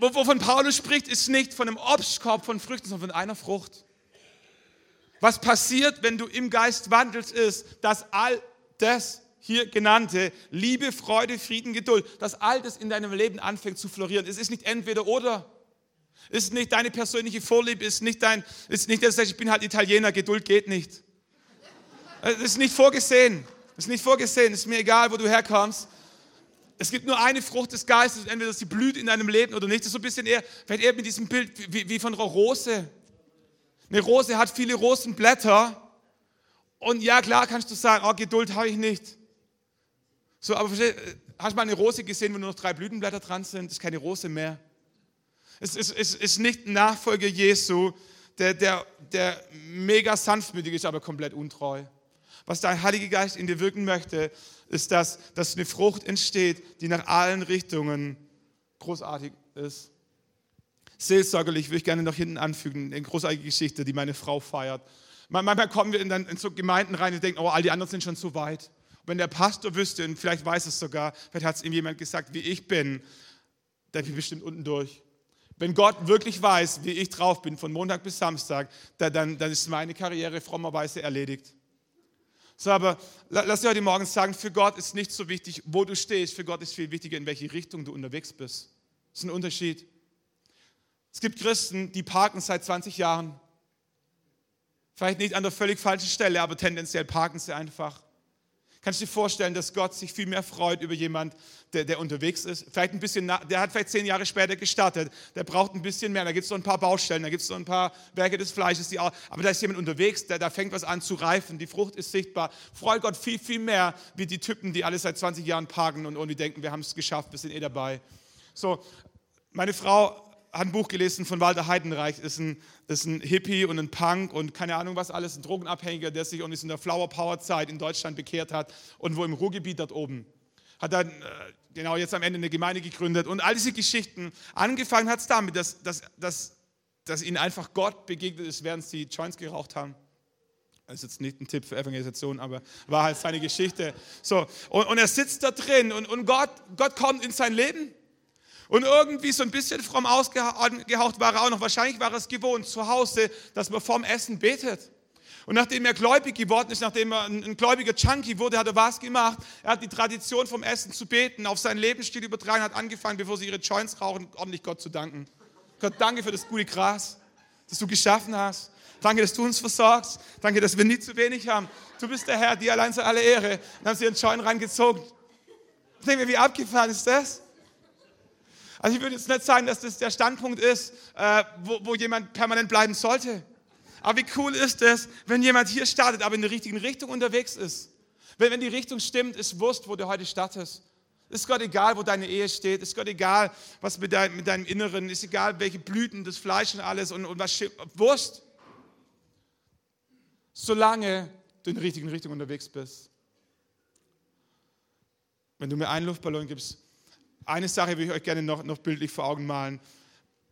wovon Paulus spricht, ist nicht von einem Obstkorb von Früchten, sondern von einer Frucht. Was passiert, wenn du im Geist wandelst, ist, dass all das hier genannte, Liebe, Freude, Frieden, Geduld, dass all das in deinem Leben anfängt zu florieren. Es ist nicht entweder oder. Es ist nicht deine persönliche Vorliebe, es ist nicht dein, es ist nicht, dass ich bin halt Italiener, Geduld geht nicht. Es ist nicht vorgesehen. Es ist nicht vorgesehen. Es ist mir egal, wo du herkommst. Es gibt nur eine Frucht des Geistes, entweder sie blüht in deinem Leben oder nicht. Das ist so ein bisschen eher, vielleicht eher mit diesem Bild wie, wie von einer Rose. Eine Rose hat viele Rosenblätter. Und ja, klar kannst du sagen, oh, Geduld habe ich nicht. So, aber hast du mal eine Rose gesehen, wo nur noch drei Blütenblätter dran sind? Das ist keine Rose mehr. Es ist, es ist nicht ein Nachfolger Jesu, der, der, der mega sanftmütig ist, aber komplett untreu. Was der Heilige Geist in dir wirken möchte, ist, dass, dass eine Frucht entsteht, die nach allen Richtungen großartig ist. Seelsorgerlich würde ich gerne noch hinten anfügen, eine großartige Geschichte, die meine Frau feiert. Manchmal kommen wir in, in so Gemeinden rein und denken, oh, all die anderen sind schon so weit. Und wenn der Pastor wüsste, und vielleicht weiß es sogar, vielleicht hat es ihm jemand gesagt, wie ich bin, dann bin ich bestimmt unten durch. Wenn Gott wirklich weiß, wie ich drauf bin, von Montag bis Samstag, dann, dann ist meine Karriere frommerweise erledigt. So, aber lass dir heute Morgen sagen, für Gott ist nicht so wichtig, wo du stehst. Für Gott ist viel wichtiger, in welche Richtung du unterwegs bist. Das ist ein Unterschied. Es gibt Christen, die parken seit 20 Jahren. Vielleicht nicht an der völlig falschen Stelle, aber tendenziell parken sie einfach. Kannst du dir vorstellen, dass Gott sich viel mehr freut über jemand, der, der unterwegs ist? Vielleicht ein bisschen, der hat vielleicht zehn Jahre später gestartet, der braucht ein bisschen mehr. Da gibt es noch ein paar Baustellen, da gibt es noch ein paar Werke des Fleisches, die auch, aber da ist jemand unterwegs, da fängt was an zu reifen, die Frucht ist sichtbar. Freut Gott viel, viel mehr, wie die Typen, die alle seit 20 Jahren parken und irgendwie denken, wir haben es geschafft, wir sind eh dabei. So, meine Frau hat ein Buch gelesen von Walter Heidenreich, ist ein, ist ein Hippie und ein Punk und keine Ahnung was alles, ein Drogenabhängiger, der sich in der Flower Power Zeit in Deutschland bekehrt hat und wo im Ruhrgebiet dort oben. Hat dann äh, genau jetzt am Ende eine Gemeinde gegründet und all diese Geschichten. Angefangen hat es damit, dass, dass, dass, dass ihnen einfach Gott begegnet ist, während sie Joints geraucht haben. Das ist jetzt nicht ein Tipp für Evangelisation, aber war halt seine Geschichte. So, und, und er sitzt da drin und, und Gott, Gott kommt in sein Leben und irgendwie so ein bisschen fromm ausgehaucht war er auch noch. Wahrscheinlich war es gewohnt zu Hause, dass man vorm Essen betet. Und nachdem er gläubig geworden ist, nachdem er ein, gläubiger Junkie wurde, hat er was gemacht? Er hat die Tradition vom Essen zu beten auf seinen Lebensstil übertragen, hat angefangen, bevor sie ihre Joints rauchen, ordentlich Gott zu danken. Gott, danke für das gute Gras, das du geschaffen hast. Danke, dass du uns versorgst. Danke, dass wir nie zu wenig haben. Du bist der Herr, dir allein sei alle Ehre. Dann haben sie ihren Joint reingezogen. Ich denke mir, wie abgefahren ist das? Also ich würde jetzt nicht sagen, dass das der Standpunkt ist, äh, wo, wo jemand permanent bleiben sollte. Aber wie cool ist es, wenn jemand hier startet, aber in der richtigen Richtung unterwegs ist. Wenn, wenn die Richtung stimmt, ist Wurst, wo du heute startest. Ist Gott egal, wo deine Ehe steht. Ist Gott egal, was mit, dein, mit deinem Inneren. Ist egal, welche Blüten, das Fleisch und alles und, und was Wurst. Solange du in der richtigen Richtung unterwegs bist. Wenn du mir einen Luftballon gibst, eine Sache will ich euch gerne noch, noch bildlich vor Augen malen.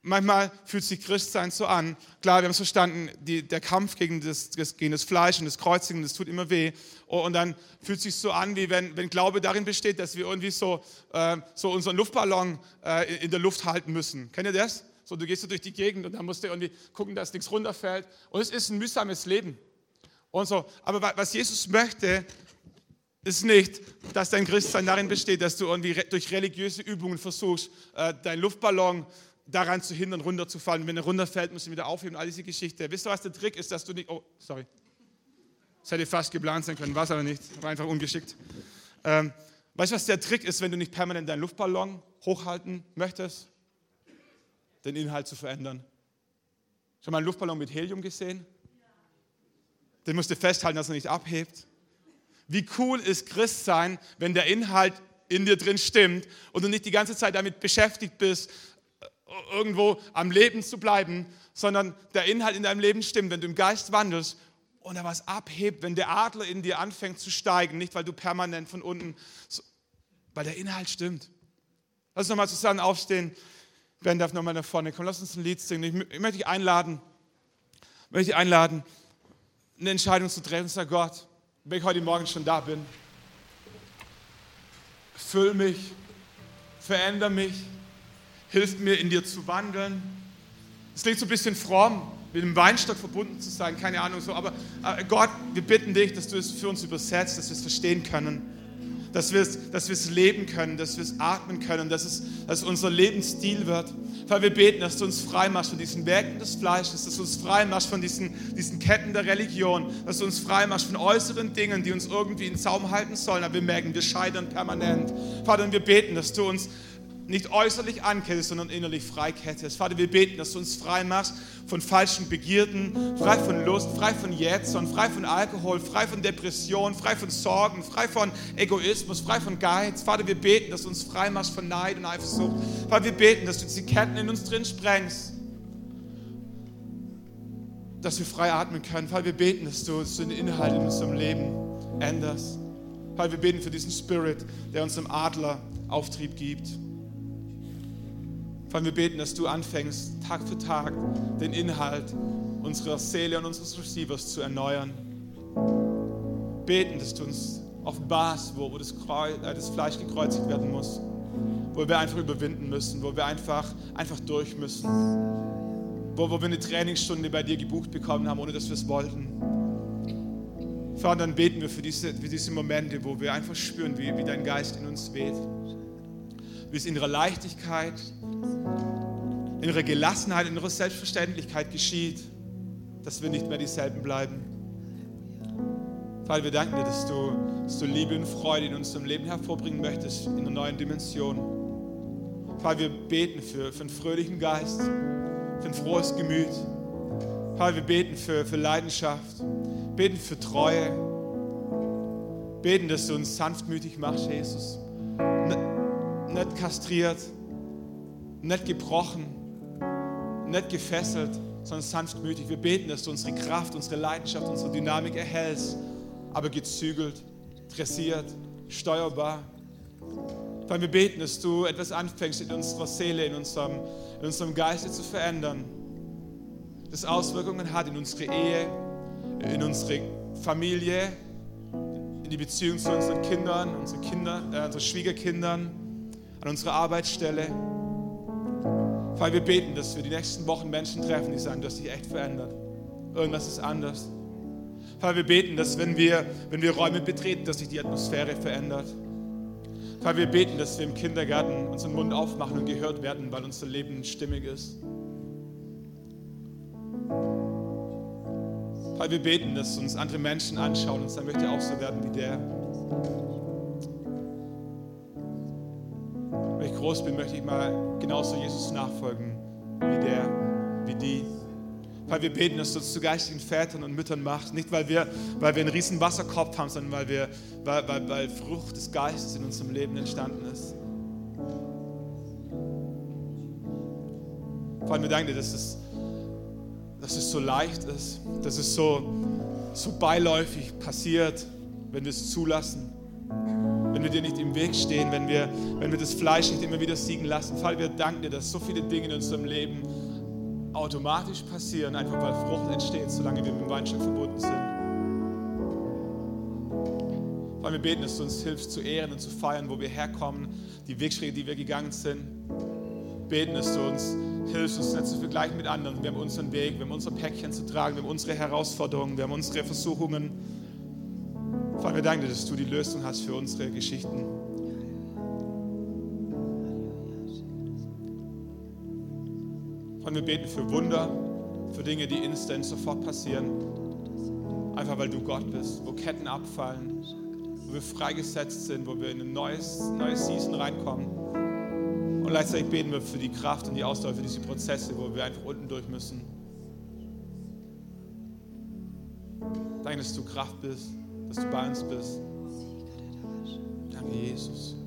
Manchmal fühlt sich Christsein so an. Klar, wir haben es verstanden, die, der Kampf gegen das, gegen das Fleisch und das Kreuzigen, das tut immer weh. Und dann fühlt es sich so an, wie wenn, wenn Glaube darin besteht, dass wir irgendwie so, äh, so unseren Luftballon äh, in der Luft halten müssen. Kennt ihr das? So, du gehst so durch die Gegend und dann musst du irgendwie gucken, dass nichts runterfällt. Und es ist ein mühsames Leben. Und so. Aber was Jesus möchte, ist nicht, dass dein Christsein darin besteht, dass du irgendwie durch religiöse Übungen versuchst, äh, deinen Luftballon daran zu hindern, runterzufallen. Wenn er runterfällt, musst du ihn wieder aufheben. All diese Geschichte. Wisst ihr, was der Trick ist, dass du nicht. Oh, sorry. Das hätte fast geplant sein können, war es aber nicht. War einfach ungeschickt. Ähm, weißt du, was der Trick ist, wenn du nicht permanent deinen Luftballon hochhalten möchtest? Den Inhalt zu verändern. Schon mal einen Luftballon mit Helium gesehen? Den musst du festhalten, dass er nicht abhebt. Wie cool ist Christsein, wenn der Inhalt in dir drin stimmt und du nicht die ganze Zeit damit beschäftigt bist, irgendwo am Leben zu bleiben, sondern der Inhalt in deinem Leben stimmt, wenn du im Geist wandelst und er was abhebt, wenn der Adler in dir anfängt zu steigen, nicht weil du permanent von unten, weil der Inhalt stimmt. Lass uns nochmal zusammen aufstehen. Ben darf nochmal nach vorne kommen. Lass uns ein Lied singen. Ich möchte dich einladen, möchte dich einladen, eine Entscheidung zu treffen. Sag Gott, wenn ich heute Morgen schon da bin. Füll mich, veränder mich, hilf mir in dir zu wandeln. Es klingt so ein bisschen fromm, mit dem Weinstock verbunden zu sein, keine Ahnung so, aber äh, Gott, wir bitten dich, dass du es für uns übersetzt, dass wir es verstehen können, dass wir es, dass wir es leben können, dass wir es atmen können, dass es, dass es unser Lebensstil wird. Vater, wir beten, dass du uns frei machst von diesen Werken des Fleisches, dass du uns frei machst von diesen, diesen Ketten der Religion, dass du uns frei machst von äußeren Dingen, die uns irgendwie in Zaum halten sollen, aber wir merken, wir scheitern permanent. Vater, und wir beten, dass du uns nicht äußerlich ankettest, sondern innerlich freikettest. Vater, wir beten, dass du uns frei machst von falschen Begierden, frei von Lust, frei von Jätzern, frei von Alkohol, frei von Depression, frei von Sorgen, frei von Egoismus, frei von Geiz. Vater, wir beten, dass du uns frei machst von Neid und Eifersucht. Vater, wir beten, dass du die Ketten in uns drin sprengst dass wir frei atmen können. Vater, wir beten, dass du, dass den Inhalt in unserem Leben änderst. Vater, wir beten für diesen Spirit, der uns im Adler Auftrieb gibt. Vater, wir beten, dass du anfängst, Tag für Tag den Inhalt unserer Seele und unseres Receivers zu erneuern. Beten, dass du uns offenbarst, wo, wo das, Kreuz, äh, das Fleisch gekreuzigt werden muss, wo wir einfach überwinden müssen, wo wir einfach, einfach durch müssen, wo, wo wir eine Trainingsstunde bei dir gebucht bekommen haben, ohne dass wir es wollten. Vater, dann beten wir für diese, für diese Momente, wo wir einfach spüren, wie, wie dein Geist in uns weht wie es in ihrer Leichtigkeit, in ihrer Gelassenheit, in ihrer Selbstverständlichkeit geschieht, dass wir nicht mehr dieselben bleiben. Vater, wir danken dir, dass du, dass du Liebe und Freude in unserem Leben hervorbringen möchtest, in einer neuen Dimension. Vater, wir beten für, für einen fröhlichen Geist, für ein frohes Gemüt. Vater, wir beten für, für Leidenschaft, beten für Treue, beten, dass du uns sanftmütig machst, Jesus nicht kastriert, nicht gebrochen, nicht gefesselt, sondern sanftmütig. Wir beten, dass du unsere Kraft, unsere Leidenschaft, unsere Dynamik erhältst, aber gezügelt, dressiert, steuerbar. Weil wir beten, dass du etwas anfängst in unserer Seele, in unserem, in unserem Geiste zu verändern, das Auswirkungen hat in unsere Ehe, in unsere Familie, in die Beziehung zu unseren Kindern, unseren Kindern, äh, unseren Schwiegerkindern, an unserer Arbeitsstelle. Weil wir beten, dass wir die nächsten Wochen Menschen treffen, die sagen, du hast dich echt verändert. Irgendwas ist anders. Weil wir beten, dass wenn wir, wenn wir Räume betreten, dass sich die Atmosphäre verändert. Weil wir beten, dass wir im Kindergarten unseren Mund aufmachen und gehört werden, weil unser Leben stimmig ist. Weil wir beten, dass uns andere Menschen anschauen und sagen, möchte auch so werden wie der. Groß bin, möchte ich mal genauso Jesus nachfolgen wie der, wie die. Weil wir beten, dass du zu geistigen Vätern und Müttern machst. Nicht, weil wir, weil wir einen riesen Wasserkopf haben, sondern weil, wir, weil, weil, weil Frucht des Geistes in unserem Leben entstanden ist. Vor allem, wir danken dir, dass es, dass es so leicht ist, dass es so, so beiläufig passiert, wenn wir es zulassen wenn wir dir nicht im Weg stehen, wenn wir, wenn wir das Fleisch nicht immer wieder siegen lassen. Vater, wir danken dir, dass so viele Dinge in unserem Leben automatisch passieren, einfach weil Frucht entsteht, solange wir mit dem Weinstock verbunden sind. Weil wir beten, dass du uns hilfst zu ehren und zu feiern, wo wir herkommen, die Wegschritte, die wir gegangen sind. Beten, dass du uns hilfst, uns nicht zu vergleichen mit anderen. Wir haben unseren Weg, wir haben unser Päckchen zu tragen, wir haben unsere Herausforderungen, wir haben unsere Versuchungen. Vater, wir danken dir, dass du die Lösung hast für unsere Geschichten. Vater, wir beten für Wunder, für Dinge, die instant sofort passieren. Einfach weil du Gott bist, wo Ketten abfallen, wo wir freigesetzt sind, wo wir in ein neues, neues Season reinkommen. Und gleichzeitig beten wir für die Kraft und die Ausdauer für diese Prozesse, wo wir einfach unten durch müssen. Danke, dass du Kraft bist dass du bei uns bist. Danke, Jesus.